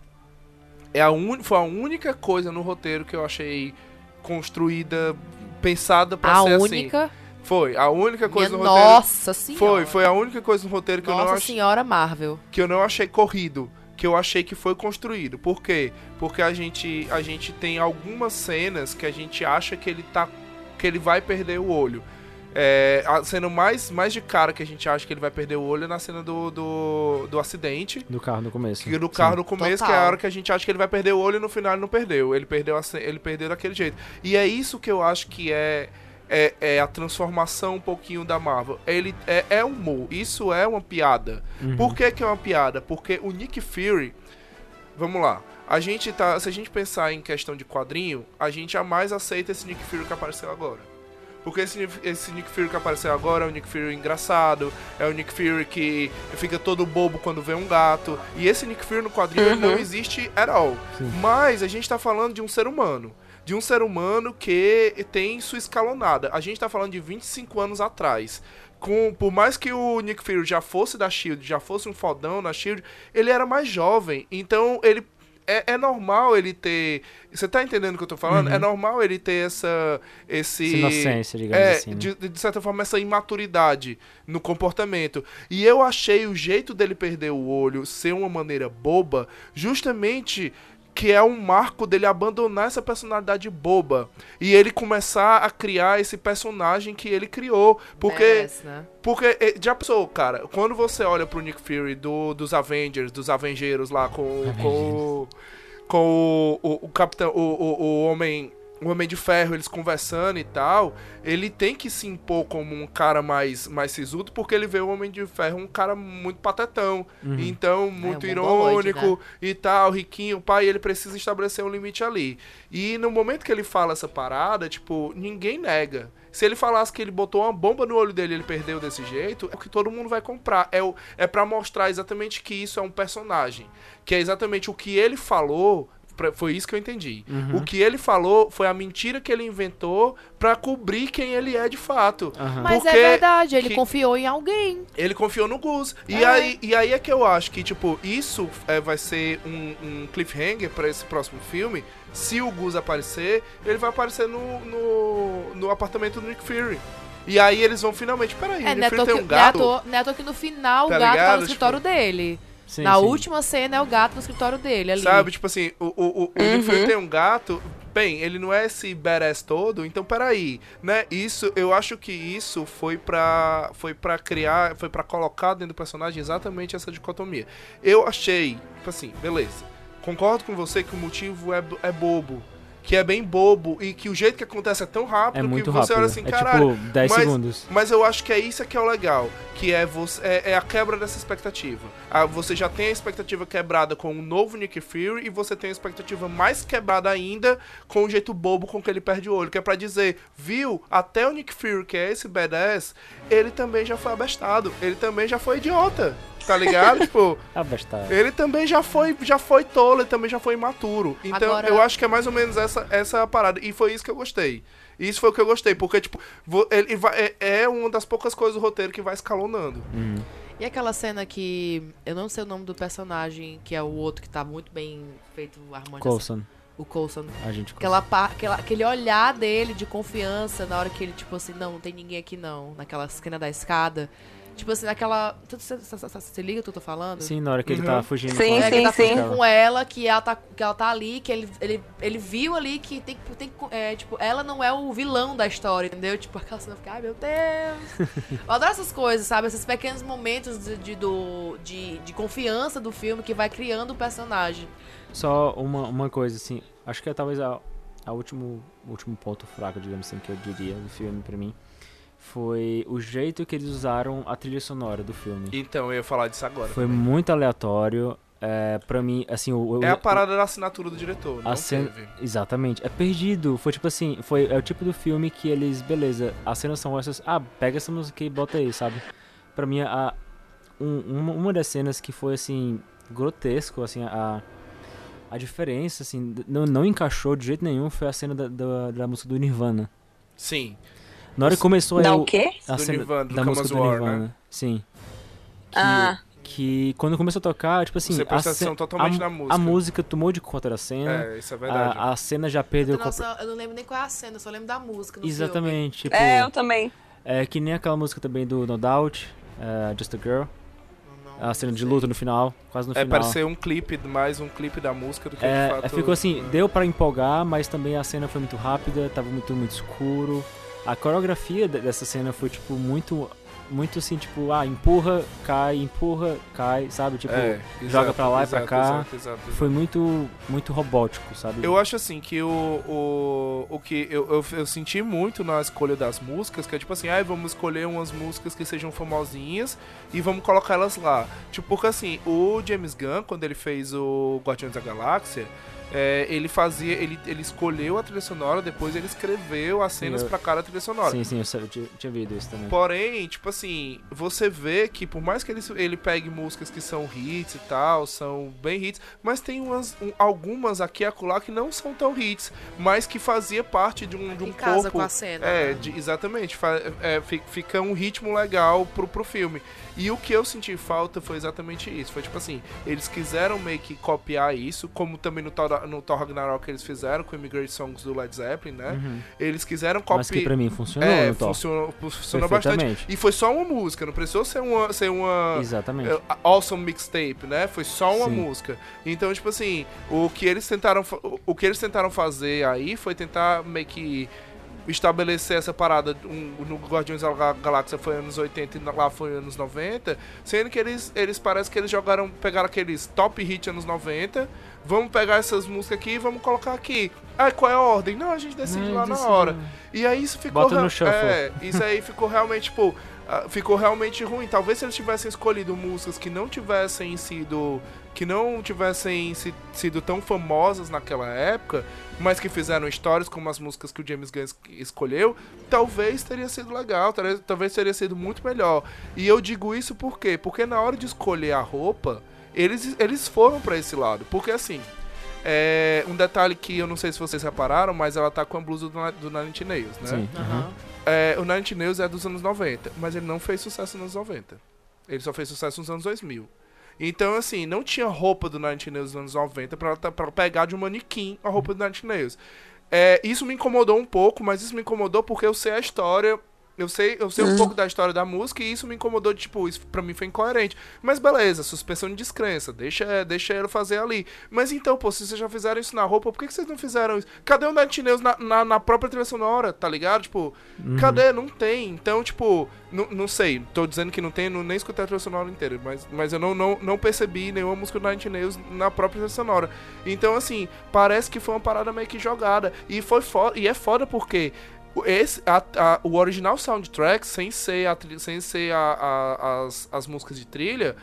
é a un, foi a única coisa no roteiro que eu achei construída, pensada pra A ser assim. única. Foi, a única coisa Minha no roteiro. nossa senhora. Foi, foi a única coisa no roteiro que eu não Nossa achei senhora Marvel. que eu não achei corrido, que eu achei que foi construído. Por quê? Porque a gente a gente tem algumas cenas que a gente acha que ele tá que ele vai perder o olho. É, a cena mais, mais de cara que a gente acha que ele vai perder o olho é na cena do, do, do acidente. Do carro no começo. Que no carro Sim. no começo, Total. que é a hora que a gente acha que ele vai perder o olho e no final ele não perdeu. Ele perdeu, a ele perdeu daquele jeito. E é isso que eu acho que é, é, é a transformação um pouquinho da Marvel. Ele é, é humor. Isso é uma piada. Uhum. Por que, que é uma piada? Porque o Nick Fury, vamos lá. A gente tá. Se a gente pensar em questão de quadrinho, a gente jamais aceita esse Nick Fury que apareceu agora. Porque esse, esse Nick Fury que apareceu agora é um Nick Fury engraçado, é o Nick Fury que fica todo bobo quando vê um gato. E esse Nick Fury no quadrinho ele não existe at all. Mas a gente tá falando de um ser humano. De um ser humano que tem sua escalonada. A gente tá falando de 25 anos atrás. Com, por mais que o Nick Fury já fosse da Shield, já fosse um fodão na Shield, ele era mais jovem. Então ele é, é normal ele ter. Você tá entendendo o que eu tô falando? Uhum. É normal ele ter essa. Esse. Essa inocência, digamos é, assim, né? de, de certa forma, essa imaturidade no comportamento. E eu achei o jeito dele perder o olho ser uma maneira boba, justamente que é um marco dele abandonar essa personalidade boba e ele começar a criar esse personagem que ele criou, porque Merece, né? porque eh, já pensou, cara, quando você olha pro Nick Fury do, dos Avengers, dos Avengeiros lá com com o- com o, o, o capitão, o, o, o homem o Homem de Ferro, eles conversando e tal, ele tem que se impor como um cara mais, mais sisudo, porque ele vê o Homem de Ferro um cara muito patetão. Então, muito um mongoloide, irônico e tal, riquinho, pai, ele precisa estabelecer um limite ali. E no momento que ele fala essa parada, tipo, ninguém nega. Se ele falasse que ele botou uma bomba no olho dele e ele perdeu desse jeito, é o que todo mundo vai comprar. É, o, é para mostrar exatamente que isso é um personagem. Que é exatamente o que ele falou. Foi isso que eu entendi. Uhum. O que ele falou foi a mentira que ele inventou pra cobrir quem ele é de fato. Aham. Mas é verdade, ele que- confiou em alguém. ele confiou no Gus. E, É. aí, e aí é que eu acho que, tipo, isso é, vai ser um, um cliffhanger pra esse próximo filme. Se o Gus aparecer, ele vai aparecer no, no, no apartamento do Nick Fury. E aí eles vão finalmente. Peraí, É, o Nick Fury Neto tem um gato. Neto, Neto que no final Tá o gato tá ligado? no escritório dele. Sim, Na sim. última cena é o gato no escritório dele ali. Sabe, tipo assim, o, o, o, o Nick Uhum. Fury tem um gato. Bem, ele não é esse badass todo, então peraí, né? Isso, eu acho que isso foi pra, foi pra criar, foi pra colocar dentro do personagem exatamente essa dicotomia. Eu achei, tipo assim, beleza. Concordo com você que o motivo é, é bobo. Que é bem bobo e que o jeito que acontece é tão rápido É muito que você rápido. olha assim, é caralho. tipo 10 mas- segundos. Mas eu acho que é isso que é o legal, que é, você, é, é a quebra dessa expectativa. Ah, você já tem a expectativa quebrada com o novo Nick Fury e você tem a expectativa mais quebrada ainda com o jeito bobo com que ele perde o olho, que é pra dizer, viu, até o Nick Fury, que é esse badass, ele também já foi abestado, ele também já foi idiota, tá ligado? tipo, bastardo. ele também já foi, já foi tolo, ele também já foi imaturo. Então, Agora- eu acho que é mais ou menos essa, essa a parada. E foi isso que eu gostei. Isso foi o que eu gostei, porque, tipo, ele vai- é, é uma das poucas coisas do roteiro que vai escalonando. Uhum. E aquela cena que. Eu não sei o nome do personagem, que é o outro que tá muito bem feito a harmonização. Coulson. O Coulson. A gente Aquela, pa- aquela, aquele olhar dele de confiança na hora que ele, tipo assim, não, não tem ninguém aqui não. Naquela esquina da escada. Tipo assim, naquela. Você liga o que eu tô falando? Sim, na hora que ele Uhum. tá fugindo Sim, com É, ela. que ele tá sim. fugindo com ela, que ela tá, que ela tá ali, que ele, ele, ele viu ali que tem, que- tem é, tipo, ela não é o vilão da história, entendeu? Tipo, aquela cena fica, ai meu Deus. Eu adoro essas coisas, sabe? Esses pequenos momentos de, de, do, de, de confiança do filme que vai criando o personagem. Só uma, uma coisa, assim, acho que é talvez a, a último, o último ponto fraco, digamos assim, que eu diria do filme pra mim, foi o jeito que eles usaram a trilha sonora do filme. Então, eu ia falar disso agora. Foi também. muito aleatório, é, pra mim, assim, o... o- É a o- parada da assinatura do diretor, não cena-. Exatamente, é perdido. Foi tipo assim, foi é o tipo do filme que eles, beleza, as cenas são essas, ah, pega essa música e bota aí, sabe? Pra mim, a, um- uma, uma das cenas que foi assim, grotesco, assim, a, a diferença, assim, não, não encaixou de jeito nenhum foi a cena da, da, da música do Nirvana. Sim. Na hora que começou Dá eu- o quê? a Do Nirvana, do da música do Nirvana, né? sim. Que, Ah. que quando começou a tocar, tipo assim, Você a, presta ce- atenção totalmente a, na música. a música tomou de conta da cena. É, isso é verdade. A, a cena já perdeu Nossa, eu não lembro nem qual é a cena, eu só lembro da música no Exatamente, tipo, É, é, eu também. que nem aquela música também do No Doubt, é, Just a Girl, a cena de luta no final, quase no é final. parecer um clipe, mais um clipe da música do que É, de é, fato. ficou assim, é. deu pra empolgar, mas também a cena foi muito rápida, tava muito, muito escuro. A coreografia de- dessa cena foi, tipo, muito muito assim, tipo, ah, empurra, cai, empurra, cai, sabe? Tipo, É, joga exato, pra lá e pra cá. exato. foi muito, muito robótico, sabe? Eu acho assim que o, o, o que eu, eu, eu senti muito na escolha das músicas, que é tipo assim, ah, vamos escolher umas músicas que sejam famosinhas e vamos colocar elas lá. Tipo, porque assim, o James Gunn, quando ele fez o Guardiões da Galáxia, é, ele fazia, ele, ele escolheu a trilha sonora, depois ele escreveu as cenas eu- pra cada trilha sonora. Sim, sim, eu, sei, eu tinha, tinha visto isso também. Porém, tipo assim, você vê que por mais que ele, ele pegue músicas que são hits e tal, são bem hits, mas tem umas, um- algumas aqui e acolá que não são tão hits, mas que fazia parte de um, de um Em casa corpo. com a cena. É, né? de- exatamente. fa- é, fi- fica um ritmo legal pro, pro filme. E o que eu senti falta foi exatamente isso. Foi tipo assim, eles quiseram meio que copiar isso, como também no Thor, no Thor Ragnarok eles fizeram com o Immigrant Songs do Led Zeppelin, né? Uhum. Eles quiseram Mas que copiar. pra mim funcionou É, funcionou, funcionou bastante. E foi só uma música, não precisou ser uma, ser uma Exatamente. é, awesome mixtape, né? Foi só uma Sim. música. Então, tipo assim, o que eles tentaram, o que eles tentaram fazer aí foi tentar meio que estabelecer essa parada um, no Guardiões da Ga- Galáxia foi anos 80 e na- lá foi anos 90, sendo que eles eles parece que eles jogaram pegaram aqueles top hit anos 90, vamos pegar essas músicas aqui e vamos colocar aqui. Ah, qual é a ordem? Não, a gente decide Não, lá na decide. hora. E aí isso ficou Bota no shuffle. É, isso aí ficou realmente, tipo, ah, ficou realmente ruim. Talvez se eles tivessem escolhido músicas que não tivessem sido que não tivessem si- sido tão famosas naquela época, mas que fizeram histórias como as músicas que o James Gunn es- escolheu, talvez teria sido legal, talvez, talvez teria sido muito melhor. E eu digo isso por quê? Porque na hora de escolher a roupa, eles, eles foram pra esse lado. Porque assim, é, um detalhe que eu não sei se vocês repararam, mas ela tá com a blusa do, do Nine Nails, né? Sim. Aham. É, o Nine Nails é dos anos 90, mas ele não fez sucesso nos anos 90. Ele só fez sucesso nos anos 2000. Então, assim, não tinha roupa do Nine Nails nos anos 90 pra, ela- pra pegar de um manequim a roupa do Nine Nails. É, isso me incomodou um pouco, mas isso me incomodou porque eu sei a história. Eu sei, eu sei um pouco da história da música e isso me incomodou, de, tipo, isso pra mim foi incoerente. Mas beleza, suspensão de descrença, deixa, deixa ele fazer ali. Mas então, pô, se vocês já fizeram isso na roupa, por que, que vocês não fizeram isso? Cadê o Inch Nails na, na, na própria trilha sonora, tá ligado? Tipo, cadê? Não tem. Então, tipo, não, sei, tô dizendo que não tem, não, nem escutei a trilha sonora inteira, mas, mas eu não, não, não percebi nenhuma música do Inch Nails na própria trilha sonora. Então, assim, parece que foi uma parada meio que jogada. E foi foda, e é foda porque esse, a- a- o original soundtrack, sem ser, a, sem ser a- a- as, as músicas de trilha,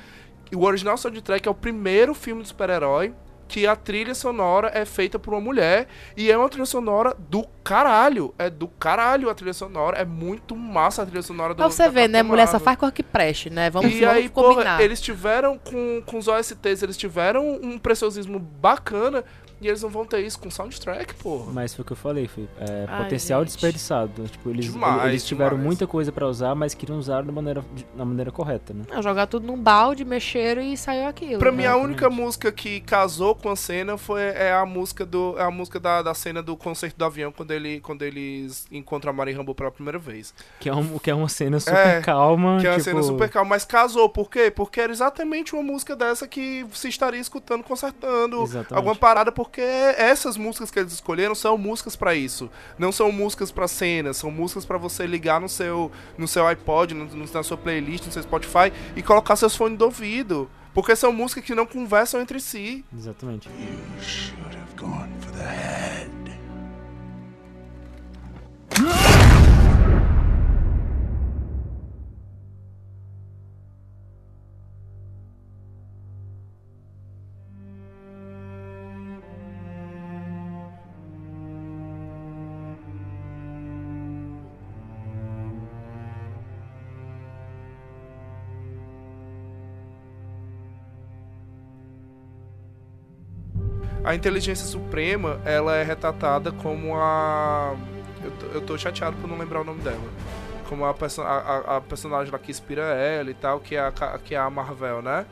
o original soundtrack é o primeiro filme de super-herói que a trilha sonora é feita por uma mulher e é uma trilha sonora do caralho. É do caralho a trilha sonora. É muito massa a trilha sonora do Pra você ver, né? Mulher só faz coisa que preste, né? Vamos, e vamos aí, combinar. porra, eles tiveram com, com os OSTs, eles tiveram um preciosismo bacana e eles não vão ter isso com soundtrack, porra. Mas foi o que eu falei, foi é, Ai, potencial gente. desperdiçado. Tipo, eles, Demais, eles tiveram demais. muita coisa pra usar, mas queriam usar da maneira, da maneira correta, né? Não, jogar tudo num balde, mexeram e saiu aquilo. Pra né? mim, a Exatamente. única música que casou com a cena foi é a música do é a música da, da cena do concerto do avião quando ele quando eles encontram a Mary Rambo pela primeira vez. Que é, um, que é uma cena super É, calma. Que é uma tipo, cena super calma, mas casou. Por quê? Porque era exatamente uma música dessa que se estaria escutando, consertando Exatamente. alguma parada, porque essas músicas que eles escolheram são músicas pra isso. Não são músicas pra cena, são músicas pra você ligar no seu, no seu iPod, no, no- na sua playlist, no seu Spotify e colocar seus fones do ouvido. Porque são músicas que não conversam entre si. Exatamente. You should have gone for the head. A inteligência suprema, ela é retratada como a. Eu tô, eu tô chateado por não lembrar o nome dela. Como a, perso- a, a- personagem lá que inspira ela e tal, que é a, que é a Marvel, né?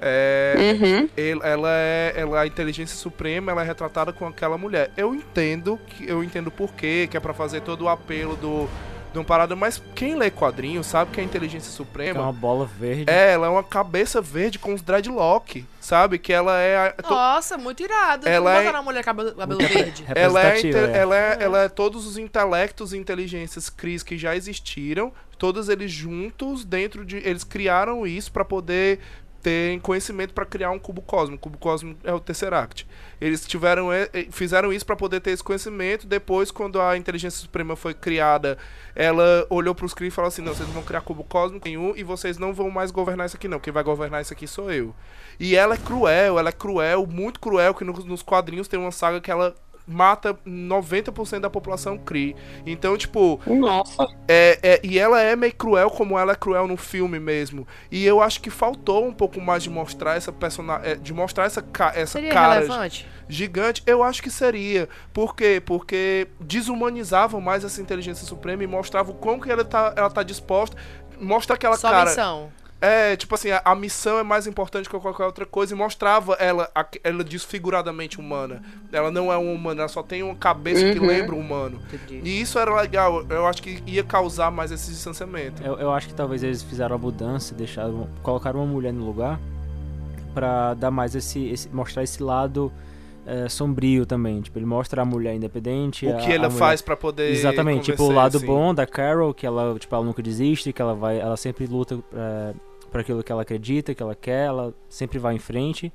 É, Uhum. ele- ela é ela, a inteligência suprema ela é retratada com aquela mulher eu entendo que eu entendo por quê que é pra fazer todo o apelo do de uma parada, mas quem lê quadrinhos sabe que a inteligência É suprema uma bola verde. é, ela é uma cabeça verde com os dreadlock, sabe? Que ela é a, to- Nossa, muito irado. Ela Ela é- é... uma mulher cabelo, cabelo verde. ela é, inte- é. ela, é, ela é todos os intelectos e inteligências Cris que já existiram, todos eles juntos dentro de. Eles criaram isso pra poder ter conhecimento pra criar um cubo cósmico. O cubo cósmico é o Tesseract. Eles tiveram, fizeram isso pra poder ter esse conhecimento. Depois, quando a inteligência suprema foi criada, ela olhou pros Kree e falou assim: não, vocês vão criar cubo cósmico nenhum e vocês não vão mais governar isso aqui, não. Quem vai governar isso aqui sou eu. E ela é cruel, ela é cruel, muito cruel, que no- nos quadrinhos tem uma saga que ela mata 90% da população Kree. Então, tipo, Nossa. é, é- e ela é meio cruel como ela é cruel no filme mesmo. E eu acho que faltou um pouco mais de mostrar essa personagem, de mostrar essa, ca- essa Seria cara relevante? gigante. Eu acho que seria. Por quê? Porque desumanizavam mais essa inteligência suprema e mostrava o quão que ela tá, ela tá disposta. Mostra aquela Só cara. missão. É, tipo assim, a, a missão é mais importante que qualquer outra coisa e mostrava ela, a- ela desfiguradamente humana. Ela não é uma humana, ela só tem uma cabeça que Uhum. lembra um humano. Entendi. E isso era legal, eu acho que ia causar mais esse distanciamento. Eu, eu acho que talvez eles fizeram a mudança, deixaram, colocaram uma mulher no lugar pra dar mais esse, esse- mostrar esse lado é, sombrio também. Tipo, ele mostra a mulher independente. O a- que a ela mulher- faz pra poder. Exatamente, tipo o lado assim. bom da Carol, que ela, tipo, ela nunca desiste, que ela vai, ela sempre luta é, para aquilo que ela acredita, que ela quer, ela sempre vai em frente.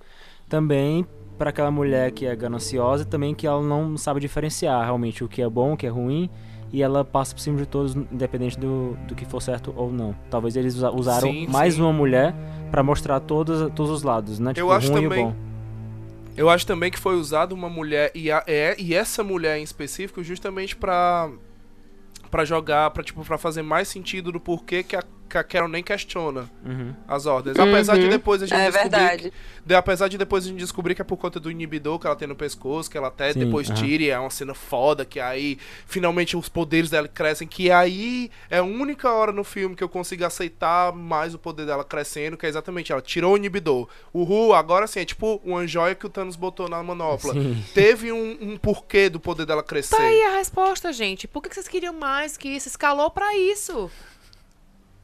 Também para aquela mulher que é gananciosa, também que ela não sabe diferenciar realmente o que é bom, o que é ruim, e ela passa por cima de todos, independente do, do que for certo ou não. Talvez eles usa- usaram Sim, mais sim. uma mulher para mostrar todos, todos os lados, né? Tipo, Eu acho ruim também- e bom. Eu acho também que foi usado uma mulher e, a- é, e essa mulher em específico justamente pra para jogar, para tipo para fazer mais sentido do porquê que a, que a Carol nem questiona Uhum. as ordens. Apesar de Uhum. depois a gente É descobrir verdade. De- apesar de depois a gente descobrir que é por conta do inibidor que ela tem no pescoço, que ela até Sim, depois aham. tira, e é uma cena foda, que aí finalmente os poderes dela crescem, que aí é a única hora no filme que eu consigo aceitar mais o poder dela crescendo, que é exatamente ela tirou o inibidor. Uhul, agora sim, é tipo uma joia que o Thanos botou na manopla. Sim. Teve um, um porquê do poder dela crescer. Tá aí a resposta, gente. Por que que vocês queriam mais que isso? Escalou pra isso.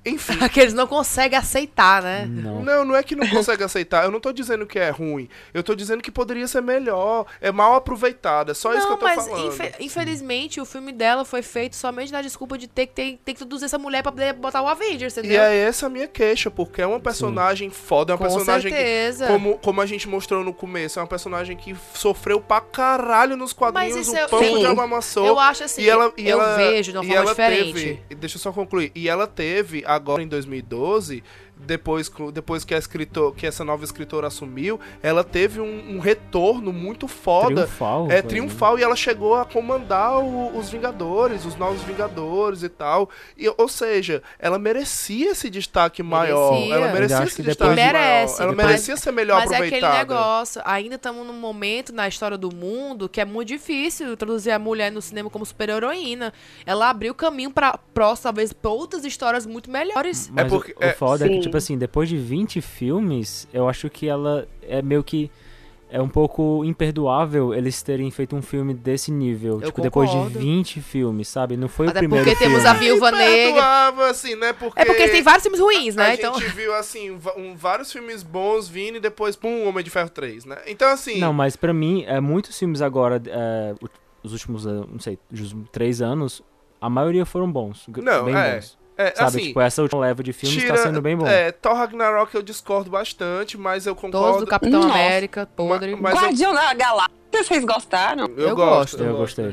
Enfim. que eles não conseguem aceitar, né? Não. Não, não é que não consegue aceitar. Eu não tô dizendo que é ruim. Eu tô dizendo que poderia ser melhor. É mal aproveitado. É só isso que não, eu tô mas falando. infe- infelizmente o filme dela foi feito somente na desculpa de ter que, ter, ter que introduzir essa mulher pra poder botar o Avengers, E entendeu? é essa a minha queixa, porque é uma personagem foda, é uma Com personagem que, certeza. como, como a gente mostrou no começo, é uma personagem que sofreu pra caralho nos quadrinhos, Mas isso o pão Sim. de água amassou. Eu acho assim, e ela, e eu ela, vejo de uma e forma ela diferente. Teve, deixa eu só concluir. E ela teve, agora em 2012, depois, depois que, a escritor, que essa nova escritora assumiu, ela teve um, um retorno muito foda. Triunfal. É foi, triunfal e ela chegou a comandar o- os Vingadores, os novos Vingadores e tal. E, ou seja, ela merecia esse destaque maior. Merecia. Ela Ainda merecia esse que destaque depois- maior. Merece, Ela mas- merecia ser melhor Mas é aquele aproveitada. negócio, ainda estamos num momento na história do mundo que é muito difícil introduzir a mulher no cinema como super-heroína. Ela abriu caminho pra próxima, talvez, pra outras histórias muito melhores. Mas É porque- o, o é- foda é que, Sim. Tipo assim, depois de 20 filmes, eu acho que ela é meio que. É um pouco imperdoável eles terem feito um filme desse nível. Eu tipo, depois de concordo. 20 filmes, sabe? Não foi Até o primeiro porque filme. temos a Viúva Negra. assim, né? Porque É porque tem vários filmes ruins, a né? gente Então. viu, assim, um- vários filmes bons vindo e depois, pum, Homem de Ferro 3, né? Então, assim... Não, mas pra mim, é, muitos filmes agora, é, os últimos, é, não sei, os três anos, a maioria foram bons. Não, bem é, bons. É, Sabe? assim... tipo, essa última leva de filmes tira, tá sendo bem bom. É, Thor Ragnarok eu discordo bastante, mas eu Todos concordo... do Capitão Nossa. América, podre. mas eu- Guardião da Galáxia, vocês gostaram? Eu, Eu gosto. gosto. Eu gostei.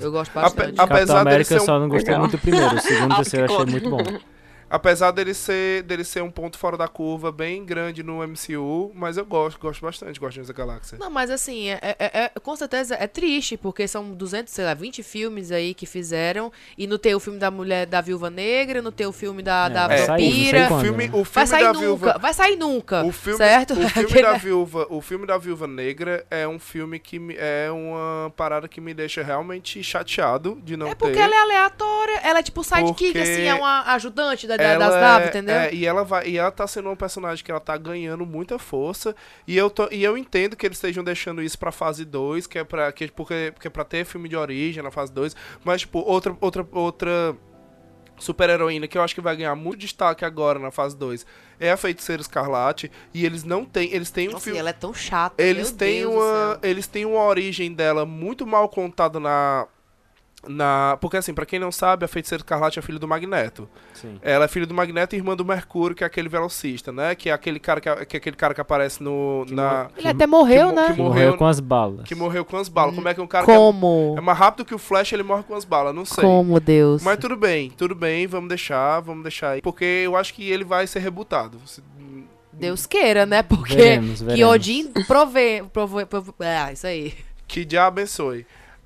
Eu gosto Ape- bastante. apesar Capitão América eu um- só não gostei muito do primeiro. O segundo e Ah, o terceiro eu achei muito bom. Apesar dele ser, dele ser um ponto fora da curva bem grande no MCU, mas eu gosto, gosto bastante de Guardiões da Galáxia. Não, mas assim, é, é- é- com certeza é triste, porque são 200, sei lá, 20 filmes aí que fizeram, e não tem o filme da mulher da Viúva Negra, não tem o filme da, É, da vai vampira. quando. o filme, o Vai filme sair da nunca, viúva, vai sair nunca, o filme, certo? o filme da viúva, o filme da Viúva Negra é um filme que me- é uma parada que me deixa realmente chateado de não É porque ter. ela é aleatória, ela é tipo sidekick, Porque assim, é uma ajudante da, da- das é- entendeu? é, e ela vai, e ela tá sendo um personagem que ela tá ganhando muita força, e eu tô, e eu entendo que eles estejam deixando isso pra fase 2, que é para que porque, porque é para ter filme de origem na fase 2, mas tipo, outra outra outra super-heroína que eu acho que vai ganhar muito destaque agora na fase 2 é a Feiticeira Escarlate. E eles não têm. Eles têm um Nossa, filme. ela é tão chata. Eles têm uma. Eles têm uma origem dela muito mal contada na. Na, porque assim, pra quem não sabe, a Feiticeira Escarlate é filha do Magneto. Sim. Ela é filha do Magneto e irmã do Mercúrio, que é aquele velocista, né? Que é aquele cara que, que é aquele cara que aparece no Que na Ele até morreu, que né? que Que morreu- morreu com as balas. que morreu com as balas. Como é que um cara que é, Como? é mais rápido que o Flash, ele morre com as balas, não sei. Como, Deus? Mas tudo bem, tudo bem, vamos deixar, vamos deixar aí, porque eu acho que ele vai ser rebutado. Deus queira, né? Porque Veremos, que veremos. Odin provê, provê, provê... Ah, isso aí. Que Deus abençoe.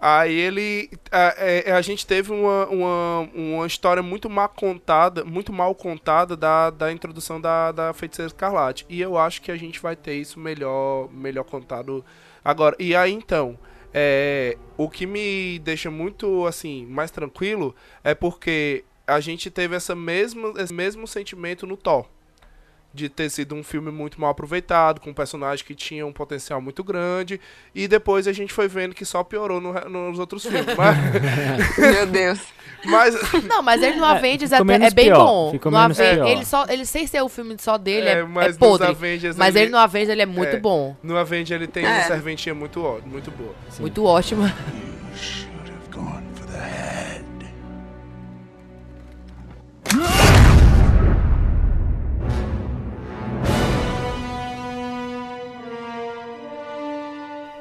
Aí ele. A, é, a gente teve uma, uma, uma história muito mal contada, muito mal contada da, da introdução da, da Feiticeira Escarlate. E eu acho que a gente vai ter isso melhor, melhor contado agora. E aí então. é, o que me deixa muito assim mais tranquilo é porque a gente teve essa mesma, esse mesmo sentimento no Thor de ter sido um filme muito mal aproveitado, com um personagem que tinha um potencial muito grande, e depois a gente foi vendo que só piorou no nos outros filmes. Mas, Meu Deus. mas Não, mas ele no É, Avengers é menos bem pior, bom. ficou No menos Aven- pior. ele, só, ele sem ser o filme só dele, é, é, é mas nos podre. Avengers Mas ele, ele no Avengers ele é muito é. bom. no Avengers ele tem É. uma serventia muito ó- muito boa. Sim. Muito ótima.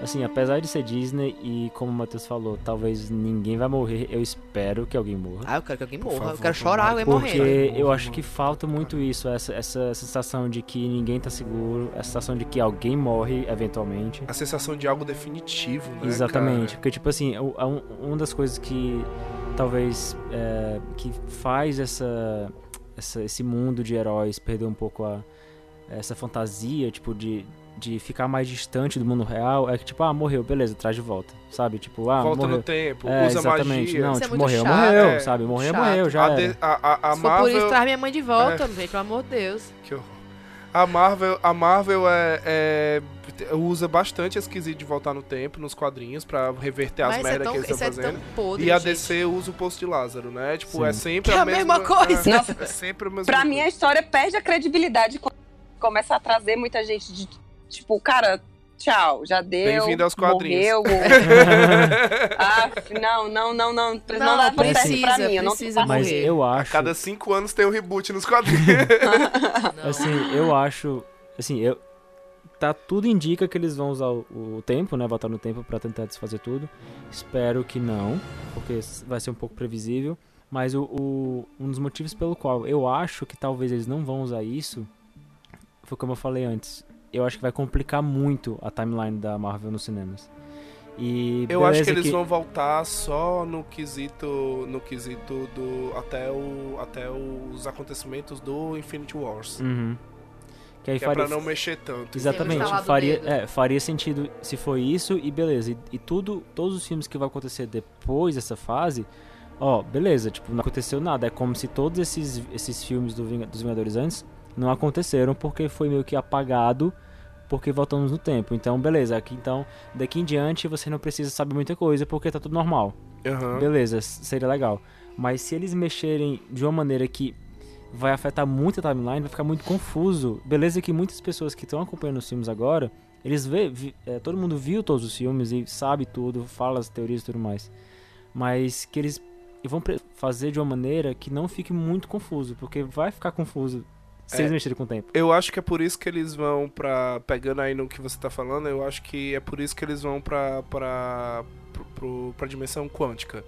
Assim, apesar de ser Disney e como o Matheus falou, talvez ninguém vai morrer, eu espero que alguém morra. Ah, eu quero que alguém morra. favor, eu quero chorar, alguém Porque morrer. eu acho que falta muito isso, essa, essa sensação de que ninguém tá seguro, essa sensação de que alguém morre eventualmente. A sensação de algo definitivo, né? Exatamente, cara? porque tipo assim, a- um- uma das coisas que talvez é, que faz essa, essa- esse mundo de heróis perder um pouco a, essa fantasia, tipo, de, de ficar mais distante do mundo real, é que tipo, ah, morreu, beleza, traz de volta, sabe? Tipo, ah, Volta morreu. no tempo, É, usa exatamente, magia. não, Isso é tipo, muito morreu, chato. morreu, É, sabe? Morreu, chato. morreu, já a, de- a, a, a for por isso, Marvel, traz minha mãe de volta, gente, pelo amor de Deus. Que horror. A Marvel, a Marvel é, é- usa bastante esse quesito de voltar no tempo nos quadrinhos pra reverter as é merdas que eles estão é fazendo. tão podre, E a gente. DC usa o posto de Lázaro, né? Tipo, Sim. é sempre Que é a, a mesma coisa. é, é sempre a mesma Pra coisa. mim, a história perde a credibilidade quando começa a trazer muita gente de, tipo, cara, tchau, já deu. Bem-vindo aos quadrinhos. Morreu. ah, não, não, não, não. Não, Não, não leva precisa, pra mim. Eu não precisa. Mas morrer. eu acho. cada cinco anos tem um reboot nos quadrinhos. Assim, eu acho. Assim, eu. Tá, tudo indica que eles vão usar o, o tempo, né? Voltar no tempo pra tentar desfazer tudo. Espero que não, porque vai ser um pouco previsível. Mas o, o- um dos motivos pelo qual eu acho que talvez eles não vão usar isso foi como eu falei antes. Eu acho que vai complicar muito a timeline da Marvel nos cinemas. E Eu acho que eles vão voltar só no quesito. No quesito do. Até, o, até os acontecimentos do Infinity Wars. Uhum. Que aí Que é faria, pra não mexer tanto. Exatamente, faria, é, faria sentido se for isso e beleza. E, e tudo, todos os filmes que vão acontecer depois dessa fase, ó, beleza, tipo, não aconteceu nada. É como se todos esses, esses filmes do Vinga- dos Vingadores antes não aconteceram porque foi meio que apagado porque voltamos no tempo. Então, beleza, aqui então, daqui em diante você não precisa saber muita coisa porque tá tudo normal. Aham. Beleza, seria legal. Mas se eles mexerem de uma maneira que vai afetar muito a timeline, vai ficar muito confuso. Beleza que muitas pessoas que estão acompanhando os filmes agora, eles vê, vi- é, todo mundo viu todos os filmes e sabe tudo, fala as teorias e tudo mais. Mas que eles vão fazer de uma maneira que não fique muito confuso, porque vai ficar confuso se É. eles mexerem com o tempo. Eu acho que é por isso que eles vão pra. Pegando aí no que você tá falando, eu acho que é por isso que eles vão pra. pra. pro, pro, pra dimensão quântica.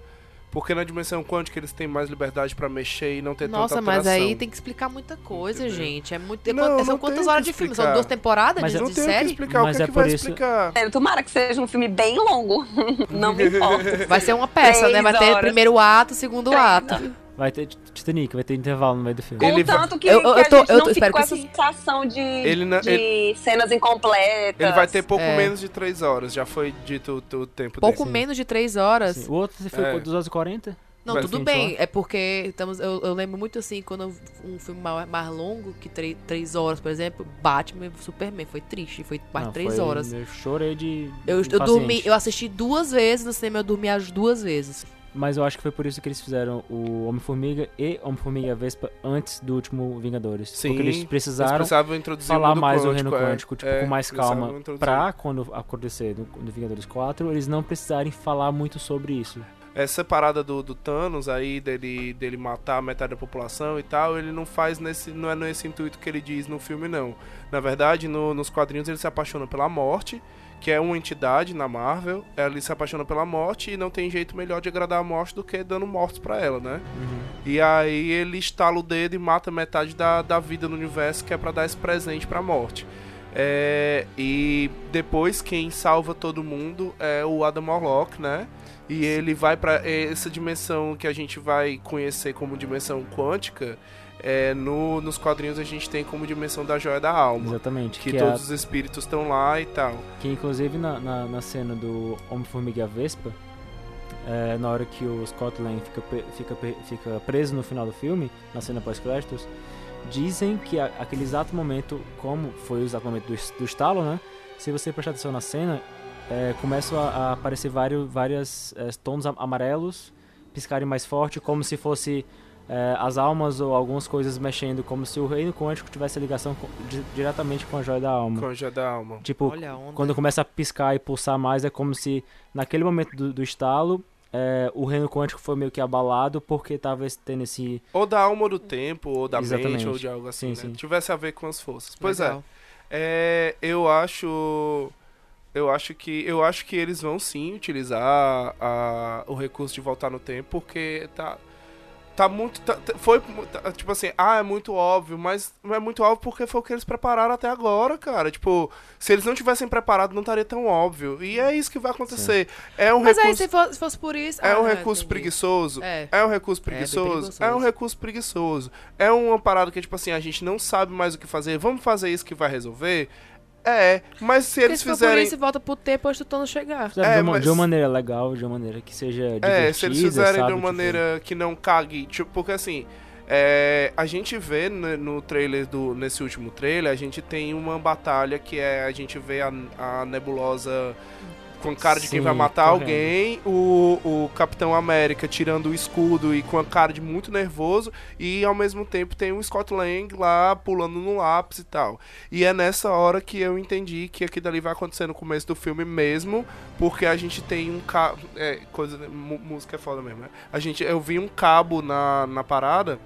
Porque na dimensão quântica eles têm mais liberdade pra mexer e não ter Nossa, tanta mas aí tem que explicar muita coisa, Entendeu? gente. É muito. Não, quant- não são quantas horas de filme? São duas temporadas Mas de, Não de tem o que série? explicar. Mas o que, é que por vai isso- explicar? É, Tomara que seja um filme bem longo. Não me importa. Vai ser uma peça, né? Vai ter horas. primeiro ato, segundo ato. Vai ter Titanic, vai ter intervalo no meio do filme. Ele vai- Contanto que, Eu- eu que a tô- gente eu não tô- fique espero com essa sim. sensação de, Ele não- de cenas incompletas. Ele vai ter pouco É. menos de 3 horas, já foi dito o, o tempo Pouco dele. menos de três horas. Sim, O outro foi É. é. 2 horas e 40? Não, Vai tudo bem. É porque estamos, eu, eu lembro muito assim, quando um filme mais, mais longo, que três, três horas, por exemplo, Batman e Superman. Foi triste, foi mais Não, três foi- horas. Eu chorei de. Eu, eu dormi, eu assisti duas vezes no cinema, eu dormi as duas vezes. Mas eu acho que foi por isso que eles fizeram o Homem-Formiga e Homem-Formiga Vespa antes do último Vingadores. Sim, porque eles Eles precisaram precisavam introduzir falar o mundo mais o quântico, reino é. quântico, tipo, É, com mais calma, pra quando acontecer no, no Vingadores 4, eles não precisarem falar muito sobre isso. essa parada do, do Thanos aí, dele, dele matar metade da população e tal, ele não faz nesse. não é nesse intuito que ele diz no filme, não. Na verdade, no- nos quadrinhos ele se apaixona pela morte, que é uma entidade na Marvel. Ele se apaixona pela morte e não tem jeito melhor de agradar a morte do que dando mortos pra ela, né? E aí ele estala o dedo e mata metade da, da vida no universo, que é pra dar esse presente pra morte. É, e depois quem salva todo mundo é o Adam Warlock, né? E ele vai pra essa dimensão que a gente vai conhecer como dimensão quântica. É, no, nos quadrinhos a gente tem como dimensão da joia da alma. Exatamente. Que, Que, é a- todos os espíritos estão lá e tal. que inclusive na, na, na cena do Homem-Formiga a Vespa, é, na hora que o Scott Lang fica, fica, fica preso no final do filme, na cena pós-créditos, dizem que a- aquele exato momento, como foi o exato momento do, do estalo, né? Se você prestar atenção na cena, é, começam a, a aparecer vários várias, é, tons am- amarelos piscarem mais forte, como se fosse é, as almas ou algumas coisas mexendo, como se o reino quântico tivesse ligação com- di- diretamente com a joia da alma. Com a joia da alma. Tipo, Olha a onda. quando começa a piscar e pulsar mais, é como se naquele momento do, do estalo, é, o reino quântico foi meio que abalado porque tava tendo esse. Ou da alma ou do tempo, ou da Exatamente. mente, ou de algo assim, Sim, né? sim. Tivesse a ver com as forças. Pois é. É, eu acho. Eu acho que eu acho que eles vão sim utilizar a- o recurso de voltar no tempo, porque tá tá muito tá- tá- foi tá- tipo assim, ah, é muito óbvio, mas não é muito óbvio porque foi o que eles prepararam até agora, cara. Tipo, se eles não tivessem preparado, não estaria tão óbvio. E é isso que vai acontecer. É um Mas aí, recurso se fosse, se fosse por isso. é um Ah, recurso entendi. preguiçoso. É. É um recurso bem preguiçoso? preguiçoso. É, um recurso preguiçoso. É uma parada que, tipo assim, a gente não sabe mais o que fazer. Vamos fazer isso que vai resolver? É, mas se Porque eles se for por fizerem. isso, volta pro tempo antes do Thanos chegar. É, de, uma, mas- de uma maneira legal, de uma maneira que seja divertida. É, se eles fizerem sabe? de uma Tipo, maneira que não cague. Tipo, porque assim. é, a gente vê no, no trailer do. Nesse último trailer, a gente tem uma batalha que é. A gente vê a, a nebulosa com cara de quem Sim, vai matar correndo. alguém, o, o Capitão América tirando o escudo e com a cara de muito nervoso, e ao mesmo tempo tem o Scott Lang lá pulando no lápis e tal. E é nessa hora que eu entendi que aquilo ali vai acontecer no começo do filme mesmo, porque a gente tem um cabo. É, coisa. música é foda mesmo, né? A gente, eu vi um cabo na, na parada.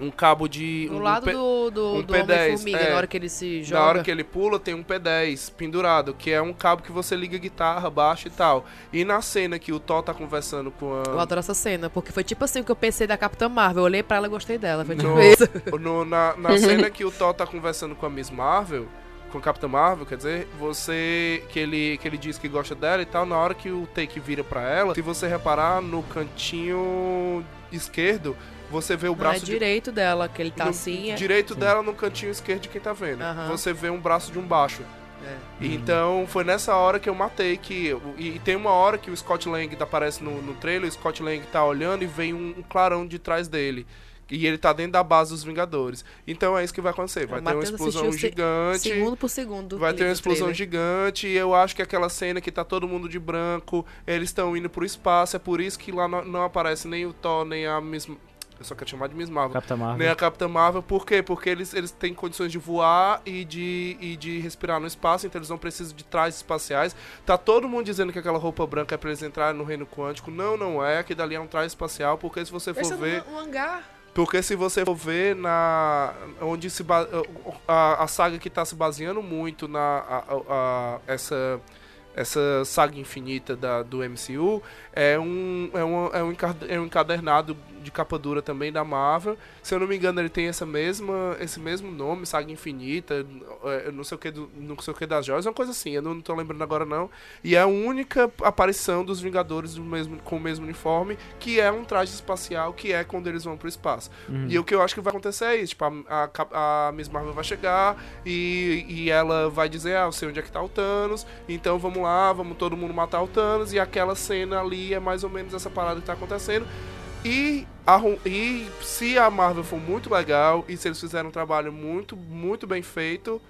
Um cabo de. Do um lado pe- do, do, um do P10, Homem-Formiga, é. na hora que ele se joga. Na hora que ele pula, tem um P10 pendurado, que é um cabo que você liga guitarra, baixo e tal. E na cena que o Thor tá conversando com Eu a. adoro essa cena, porque foi tipo assim o que eu pensei da Capitã Marvel. Eu olhei pra ela e gostei dela. Foi tipo No- isso. no- na na cena que o Thor tá conversando com a Miss Marvel, com a Capitã Marvel, quer dizer, você. Que ele, que ele diz que gosta dela e tal, na hora que o take vira pra ela, se você reparar no cantinho esquerdo, você vê o Não, é braço de direito dela, que ele tá no assim. é- direito dela no cantinho esquerdo de quem tá vendo. Aham. Você vê um braço de um baixo. É. E Então foi nessa hora que eu matei que. E, e tem uma hora que o Scott Lang aparece no, no trailer, o Scott Lang tá olhando e vem um, um clarão de trás dele. E ele tá dentro da base dos Vingadores. Então é isso que vai acontecer. Vai O ter uma explosão assistiu se- gigante. Segundo por segundo. Vai ter uma explosão trailer. gigante e eu acho que aquela cena que tá todo mundo de branco, eles estão indo pro espaço, é por isso que lá não, não aparece nem o Thor, nem a Miss... Eu só quero chamar de Miss Marvel. Capitã Marvel. Nem a Capitã Marvel, por quê? Porque eles, eles têm condições de voar e de, e de respirar no espaço, então eles não precisam de trajes espaciais. Tá todo mundo dizendo que aquela roupa branca é pra eles entrarem no reino quântico. Não, não é, que dali é um traje espacial, porque se você for Esse é ver. um, um hangar. Porque se você for ver na. onde se ba- a, a saga que tá se baseando muito na. a- a- a- essa. Essa saga infinita da, do MCU é um, é, um, é, um é um encadernado de capa dura também da Marvel. Se eu não me engano, ele tem essa mesma, esse mesmo nome, Saga Infinita, é, não sei o que, do, não sei o que das joias, uma coisa assim, eu não, tô lembrando agora não. E é a única aparição dos Vingadores do mesmo, com o mesmo uniforme, que é um traje espacial, que é quando eles vão pro espaço. E o que eu acho que vai acontecer é isso, tipo, a, a, a Miss Marvel vai chegar e, e ela vai dizer, ah, eu sei onde é que tá o Thanos, então vamos lá, vamos todo mundo matar o Thanos, e aquela cena ali é mais ou menos essa parada que tá acontecendo. E, arrum- e se a Marvel for muito legal, e se eles fizerem um trabalho muito, muito bem feito,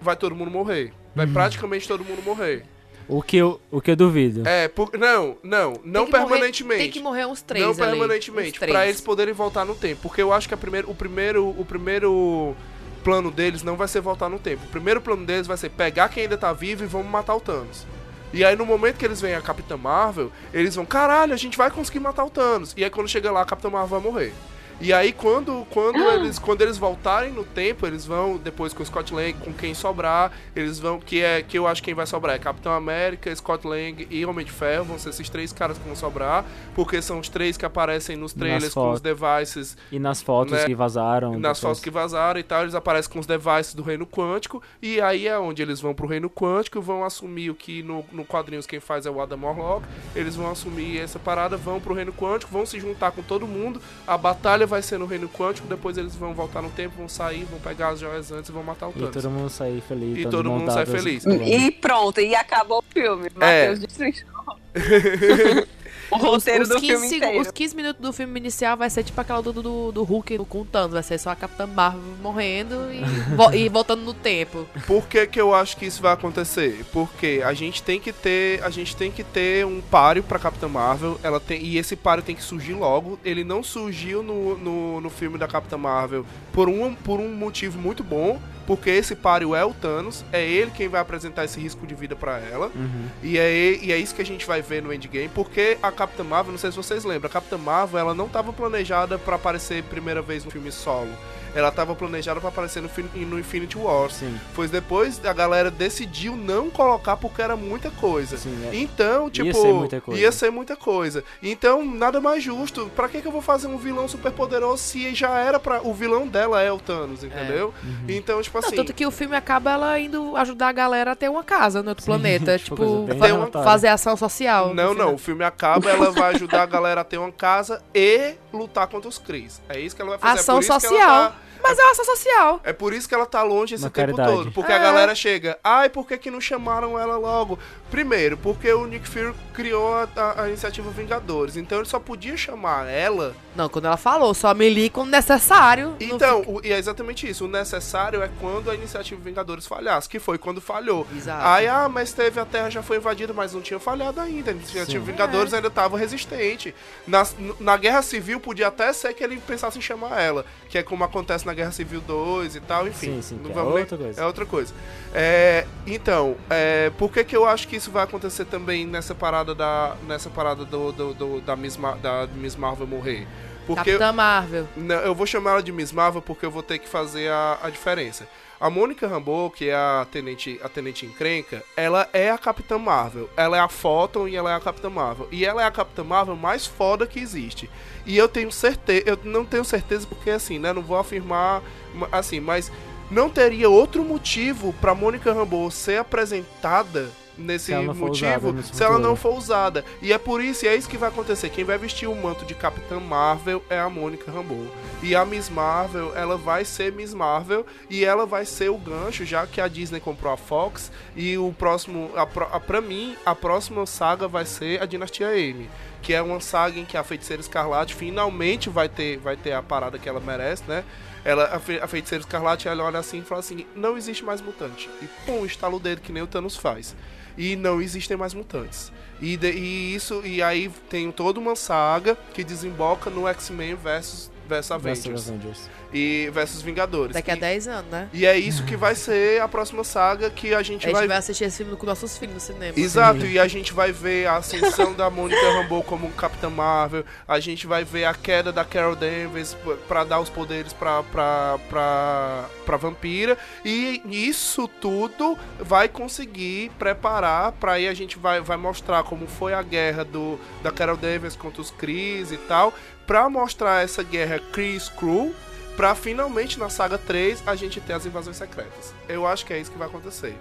vai todo mundo morrer. Vai praticamente todo mundo morrer. O que eu, o que eu duvido. É, por- não, não, não Tem que morrer- permanentemente. tem que morrer uns três não ali, permanentemente, pra eles poderem voltar no tempo, porque eu acho que a primeiro, o primeiro, o primeiro plano deles não vai ser voltar no tempo. O primeiro plano deles vai ser pegar quem ainda tá vivo e vamos matar o Thanos. E aí no momento que eles veem a Capitã Marvel, eles vão, caralho, a gente vai conseguir matar o Thanos. E aí quando chega lá, a Capitã Marvel vai morrer. E aí quando, quando, eles, quando eles voltarem no tempo, eles vão, depois com o Scott Lang, com quem sobrar, eles vão, que é que eu acho que quem vai sobrar é Capitão América, Scott Lang e Homem de Ferro, vão ser esses três caras que vão sobrar, porque são os três que aparecem nos trailers com os devices E nas fotos Né? que vazaram. nas depois- fotos que vazaram e tal, eles aparecem com os devices do reino quântico, e aí é onde eles vão pro reino quântico, vão assumir o que no, no quadrinhos quem faz é o Adam Warlock, eles vão assumir essa parada, vão pro reino quântico, vão se juntar com todo mundo, a batalha vai ser no reino quântico, depois eles vão voltar no tempo, vão sair, vão pegar as joias antes e vão matar o E Thanos. todo mundo sair feliz. E todo mundo sai montadas, feliz. E pronto, e acabou o filme. É. Matheus destrinchou. o roteiro os, do 15 filme inteiro. os 15 minutos do filme inicial vai ser tipo aquela do, do, do Hulk com o Thanos. Vai ser só a Capitã Marvel morrendo e, vo- e voltando no tempo. Por que, que eu acho que isso vai acontecer? Porque a gente tem que ter, a gente tem que ter um páreo pra Capitã Marvel, ela tem e esse páreo tem que surgir logo. Ele não surgiu no, no, no filme da Capitã Marvel por um, por um motivo muito bom, porque esse páreo é o Thanos, é ele quem vai apresentar esse risco de vida pra ela. Uhum. E é, e- é isso que a gente vai ver no Endgame, porque a Capitã Marvel, não sei se vocês lembram, a Capitã Marvel ela não estava planejada pra aparecer primeira vez no filme solo. Ela estava planejada pra aparecer no, no Infinity War. Sim, Pois depois a galera decidiu não colocar porque era muita coisa. sim. é. Então, tipo, ser muita coisa. ia ser muita coisa. Então, nada mais justo. Pra que, que eu vou fazer um vilão super poderoso se já era pra. O vilão dela é o Thanos, entendeu? Uhum. Então, tipo Não, assim. tanto que o filme acaba ela indo ajudar a galera a ter uma casa no outro Sim, planeta. tipo, fa- aleatória. fazer ação social. no Não, não. O filme acaba, ela vai ajudar a galera a ter uma casa e lutar contra os Cris. É isso que ela vai fazer. Ação é por isso que ela social. Mas é uma ação social. É por isso que ela tá longe esse Uma tempo caridade. todo. Porque É. a galera chega, ai, por que, que não chamaram ela logo? Primeiro, porque o Nick Fury criou a, a- a iniciativa Vingadores. Então ele só podia chamar ela. Não, quando ela falou, só me li quando necessário. Então, o- e é exatamente isso. O necessário é quando a iniciativa Vingadores falhasse, que foi quando falhou. fica- Exato. Aí, ah, mas teve, a Terra já foi invadida, mas não tinha falhado ainda. A iniciativa Sim. Vingadores ainda estava resistente. Na, na Guerra Civil podia até ser que ele pensasse em chamar ela, que é como acontece na Guerra Civil 2 e tal, enfim. Sim, sim, não é vamos nem- outra coisa. É outra coisa. É, então, é, por que, que eu acho que isso vai acontecer também nessa parada da, nessa parada do, do- do- da, Miss da Miss Marvel morrer? Porque Capitã Marvel. não, eu vou chamar ela de Miss Marvel porque eu vou ter que fazer a, a diferença. A Mônica Rambeau, que é a tenente, a tenente encrenca, ela é a Capitã Marvel. Ela é a Photon e ela é a Capitã Marvel. E ela é a Capitã Marvel mais foda que existe. E eu tenho certeza, eu não tenho certeza porque assim, né, não vou afirmar ma- assim, mas não teria outro motivo pra Mônica Rambeau ser apresentada nesse ela usada motivo se ela futuro. não for usada. E é por isso, e é isso que vai acontecer. Quem vai vestir o manto de Capitã Marvel é a Mônica Rambeau. E a Miss Marvel, ela vai ser Miss Marvel e ela vai ser o gancho, já que a Disney comprou a Fox. E o próximo, a, a, pra mim, a próxima saga vai ser a Dinastia M. Que é uma saga em que a Feiticeira Escarlate finalmente vai ter, vai ter a parada que ela merece, né? Ela, a, fe- a Feiticeira Escarlate, ela olha assim e fala assim: não existe mais mutante. E pum, estala o dedo que nem o Thanos faz e não existem mais mutantes. E, de- e isso e aí tem toda uma saga que desemboca no X-Men versus, versus Avengers Versus Avengers. e versus Vingadores. Daqui a e, 10 anos, né? e é isso que vai ser a próxima saga que a gente A gente vai vai assistir esse filme com nossos filhos no cinema. Exato, Sim. e a gente vai ver a ascensão da Mônica Rambeau como Capitã Marvel, a gente vai ver a queda da Carol Danvers p- pra dar os poderes pra, pra, pra, pra vampira, e isso tudo vai conseguir preparar pra aí a gente vai, vai mostrar como foi a guerra do, da Carol Danvers contra os Kree e tal, pra mostrar essa guerra Kree-Skrull, pra finalmente na saga 3 a gente ter as invasões secretas. Eu acho que é isso que vai acontecer.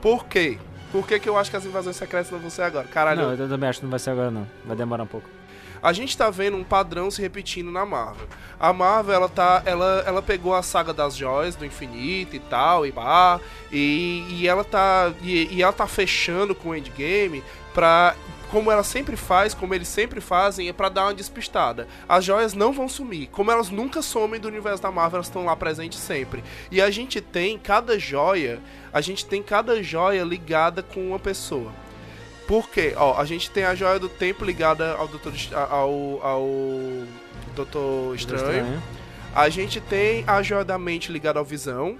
Por quê? Por que, que eu acho que as invasões secretas não vão ser agora? Caralho, Não, eu também acho que não vai ser agora não. Vai demorar um pouco. a gente tá vendo um padrão se repetindo na Marvel. A Marvel, ela tá. Ela, ela pegou a saga das joias do infinito e tal, e pá. E, e ela tá. E, e ela tá fechando com o Endgame pra como ela sempre faz, como eles sempre fazem, é pra dar uma despistada. As joias não vão sumir. Como elas nunca somem do universo da Marvel, elas estão lá presentes sempre. E a gente tem cada joia, a gente tem cada joia ligada com uma pessoa. Por quê? Ó, a gente tem a joia do tempo ligada ao Doutor, ao, ao Doutor Estranho. A gente tem a joia da mente ligada ao Visão.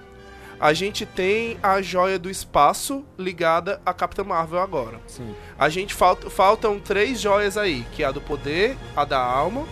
A gente tem a joia do espaço ligada a Capitã Marvel agora. Sim. A gente falta, faltam três joias aí, que é a do poder, a da alma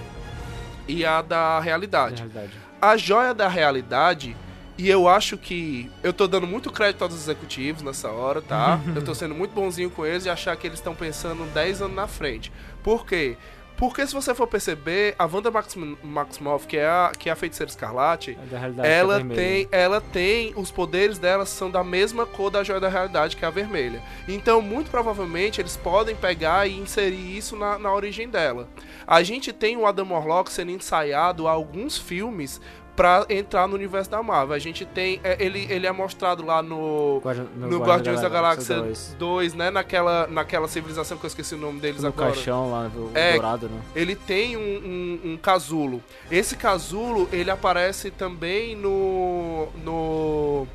e a da realidade. realidade. A joia da realidade, e eu acho que eu tô dando muito crédito aos executivos nessa hora, tá? eu tô sendo muito bonzinho com eles e achar que eles estão pensando 10 anos na frente. Por quê? Porque se você for perceber, a Wanda Maxim- Maximoff, que é a, que é a feiticeira escarlate, A é ela vermelha. tem, ela tem, os poderes dela são da mesma cor da joia da realidade, que é a vermelha. Então, muito provavelmente, eles podem pegar e inserir isso na, na origem dela. A gente tem o Adam Warlock sendo ensaiado há alguns filmes pra entrar no universo da Marvel. A gente tem, é, ele, ele é mostrado lá no Guardi- no Guardiões da Galáxia 2. 2, né, naquela naquela civilização que eu esqueci o nome deles No agora. caixão lá, o É, dourado, né? Ele tem um, um, um casulo. Esse casulo, ele aparece também no. no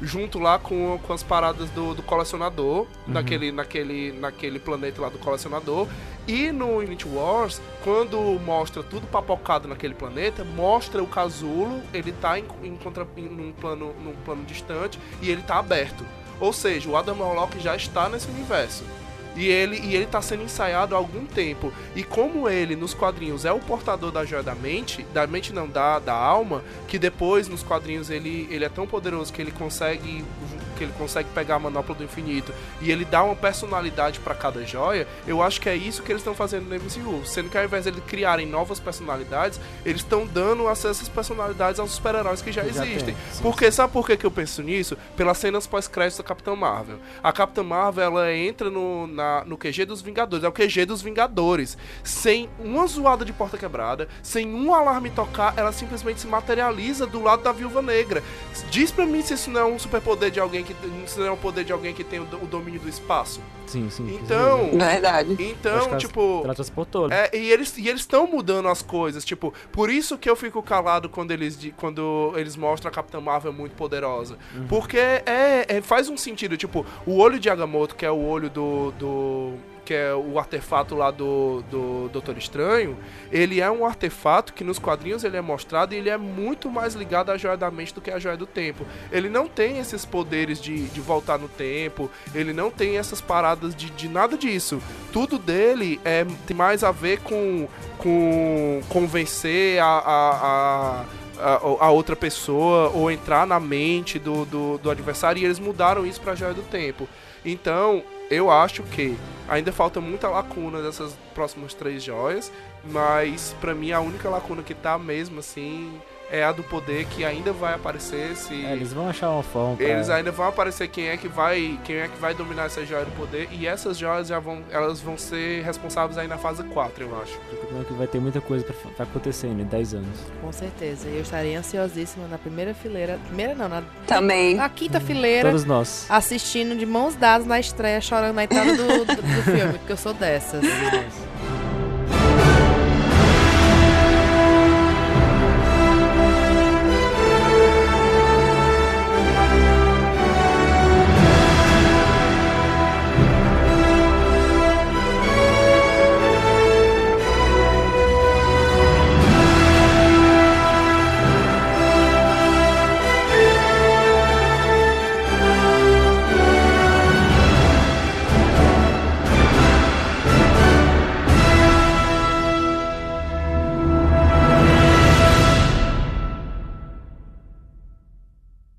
junto lá com, com as paradas do, do colecionador, naquele, naquele, naquele planeta lá do colecionador. E no Unity Wars, quando mostra tudo papocado naquele planeta, mostra o casulo, ele tá em, em contra, em, num, plano, num plano distante e ele tá aberto. Ou seja, o Adam Warlock já está nesse universo. E ele, e ele tá sendo ensaiado há algum tempo. E como ele, nos quadrinhos, é o portador da joia da mente, da mente não, da, da alma, que depois, nos quadrinhos, ele, ele é tão poderoso que ele consegue que ele consegue pegar a manopla do infinito e ele dá uma personalidade pra cada joia, eu acho que é isso que eles estão fazendo no MCU. Sendo que ao invés de eles criarem novas personalidades, eles estão dando acesso às personalidades aos super-heróis que já Que já existem. tem, sim, Porque sabe por que, que eu penso nisso? Pelas cenas pós-créditos da Capitã Marvel. A Capitã Marvel, ela entra no, na, no QG dos Vingadores. É o QG dos Vingadores. Sem uma zoada de porta quebrada, sem um alarme tocar, ela simplesmente se materializa do lado da Viúva Negra. Diz pra mim se isso não é um superpoder de alguém que... Se não é um poder de alguém que tem o, o domínio do espaço. Sim, sim. Então... Verdade. Acho que Então, ela- tipo... Ela transportou. É, e eles e eles estão mudando as coisas, tipo, por isso que eu fico calado quando eles quando eles mostram a Capitã Marvel muito poderosa, porque é, é- faz um sentido, tipo, o olho de Agamotto, que é o olho do, do que é o artefato lá do, do Doutor Estranho, ele é um artefato que nos quadrinhos ele é mostrado e ele é muito mais ligado à joia da mente do que à joia do tempo. Ele não tem esses poderes de, de voltar no tempo, ele não tem essas paradas de, de nada disso. Tudo dele é, tem mais a ver com, com convencer a, a, a a, a outra pessoa ou entrar na mente do, do, do adversário e eles mudaram isso pra joia do tempo. Então, eu acho que ainda falta muita lacuna dessas próximas três joias, mas pra mim a única lacuna que tá mesmo assim é a do poder que ainda vai aparecer se É, eles vão achar uma forma pra... eles ainda vão aparecer quem é que vai quem é que vai dominar essa joia do poder e essas joias já vão elas vão ser responsáveis aí na fase 4, eu acho. Contando que vai ter muita coisa pra, pra acontecer ainda em 10 anos. Com certeza. E eu estaria ansiosíssima na primeira fileira. Primeira não, na, Também. na quinta fileira. Todos nós. Assistindo de mãos dadas na estreia, chorando na entrada do, do, do filme, porque eu sou dessas.